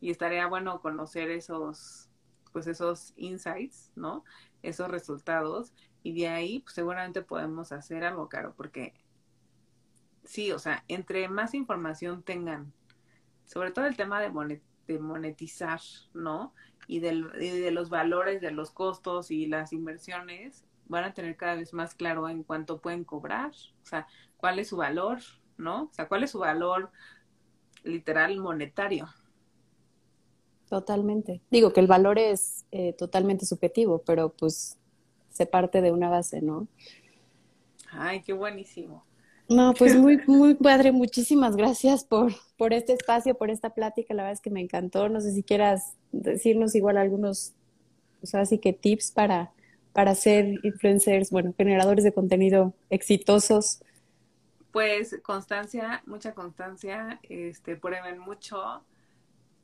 Y estaría bueno conocer esos pues esos insights, ¿no? Esos resultados y de ahí pues, seguramente podemos hacer algo caro porque sí, o sea, entre más información tengan, sobre todo el tema de, monetizar, ¿no? Y, del, de los valores, de los costos y las inversiones, van a tener cada vez más claro en cuánto pueden cobrar, o sea, cuál es su valor, ¿no? O sea, cuál es su valor literal monetario, Totalmente. Digo que el valor es eh, totalmente subjetivo, pero pues se parte de una base, ¿no? Ay, qué buenísimo. No, pues *laughs* muy, muy padre. Muchísimas gracias por, por este espacio, por esta plática. La verdad es que me encantó. No sé si quieras decirnos igual algunos, pues así que tips para, para ser influencers, bueno, generadores de contenido exitosos. Pues constancia, mucha constancia, este, prueben mucho,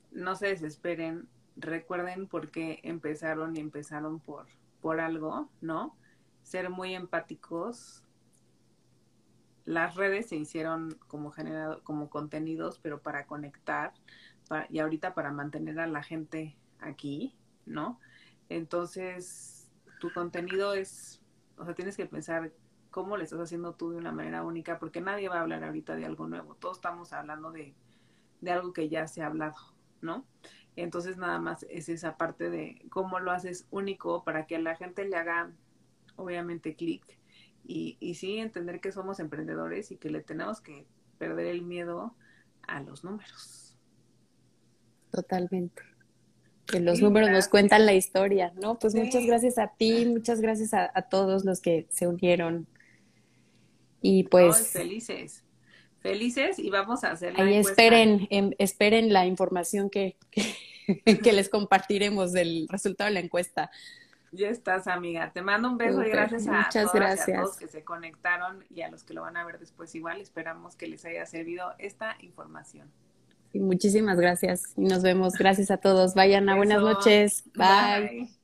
no se desesperen, recuerden por qué empezaron y empezaron por, por algo, ¿no? Ser muy empáticos, las redes se hicieron como generado, como contenidos, pero para conectar y ahorita para mantener a la gente aquí, ¿no? Entonces, tu contenido es, o sea, tienes que pensar cómo le estás haciendo tú de una manera única, porque nadie va a hablar ahorita de algo nuevo, todos estamos hablando de, de algo que ya se ha hablado, ¿no? Entonces nada más es esa parte de cómo lo haces único para que a la gente le haga, obviamente, clic y, y sí entender que somos emprendedores y que le tenemos que perder el miedo a los números. Totalmente. Que los números nos cuentan la historia, ¿no? Pues muchas gracias a ti, muchas gracias a, todos los que se unieron. Y pues... felices felices y vamos a hacer la Ahí esperen, em, esperen la información que, *laughs* que, les compartiremos del resultado de la encuesta. Ya estás, amiga. Te mando un beso y gracias a, Muchas gracias. a todos que se conectaron y a los que lo van a ver después igual. Esperamos que les haya servido esta información. muchísimas gracias y nos vemos. Gracias a todos. Vayan a buenas noches. Bye.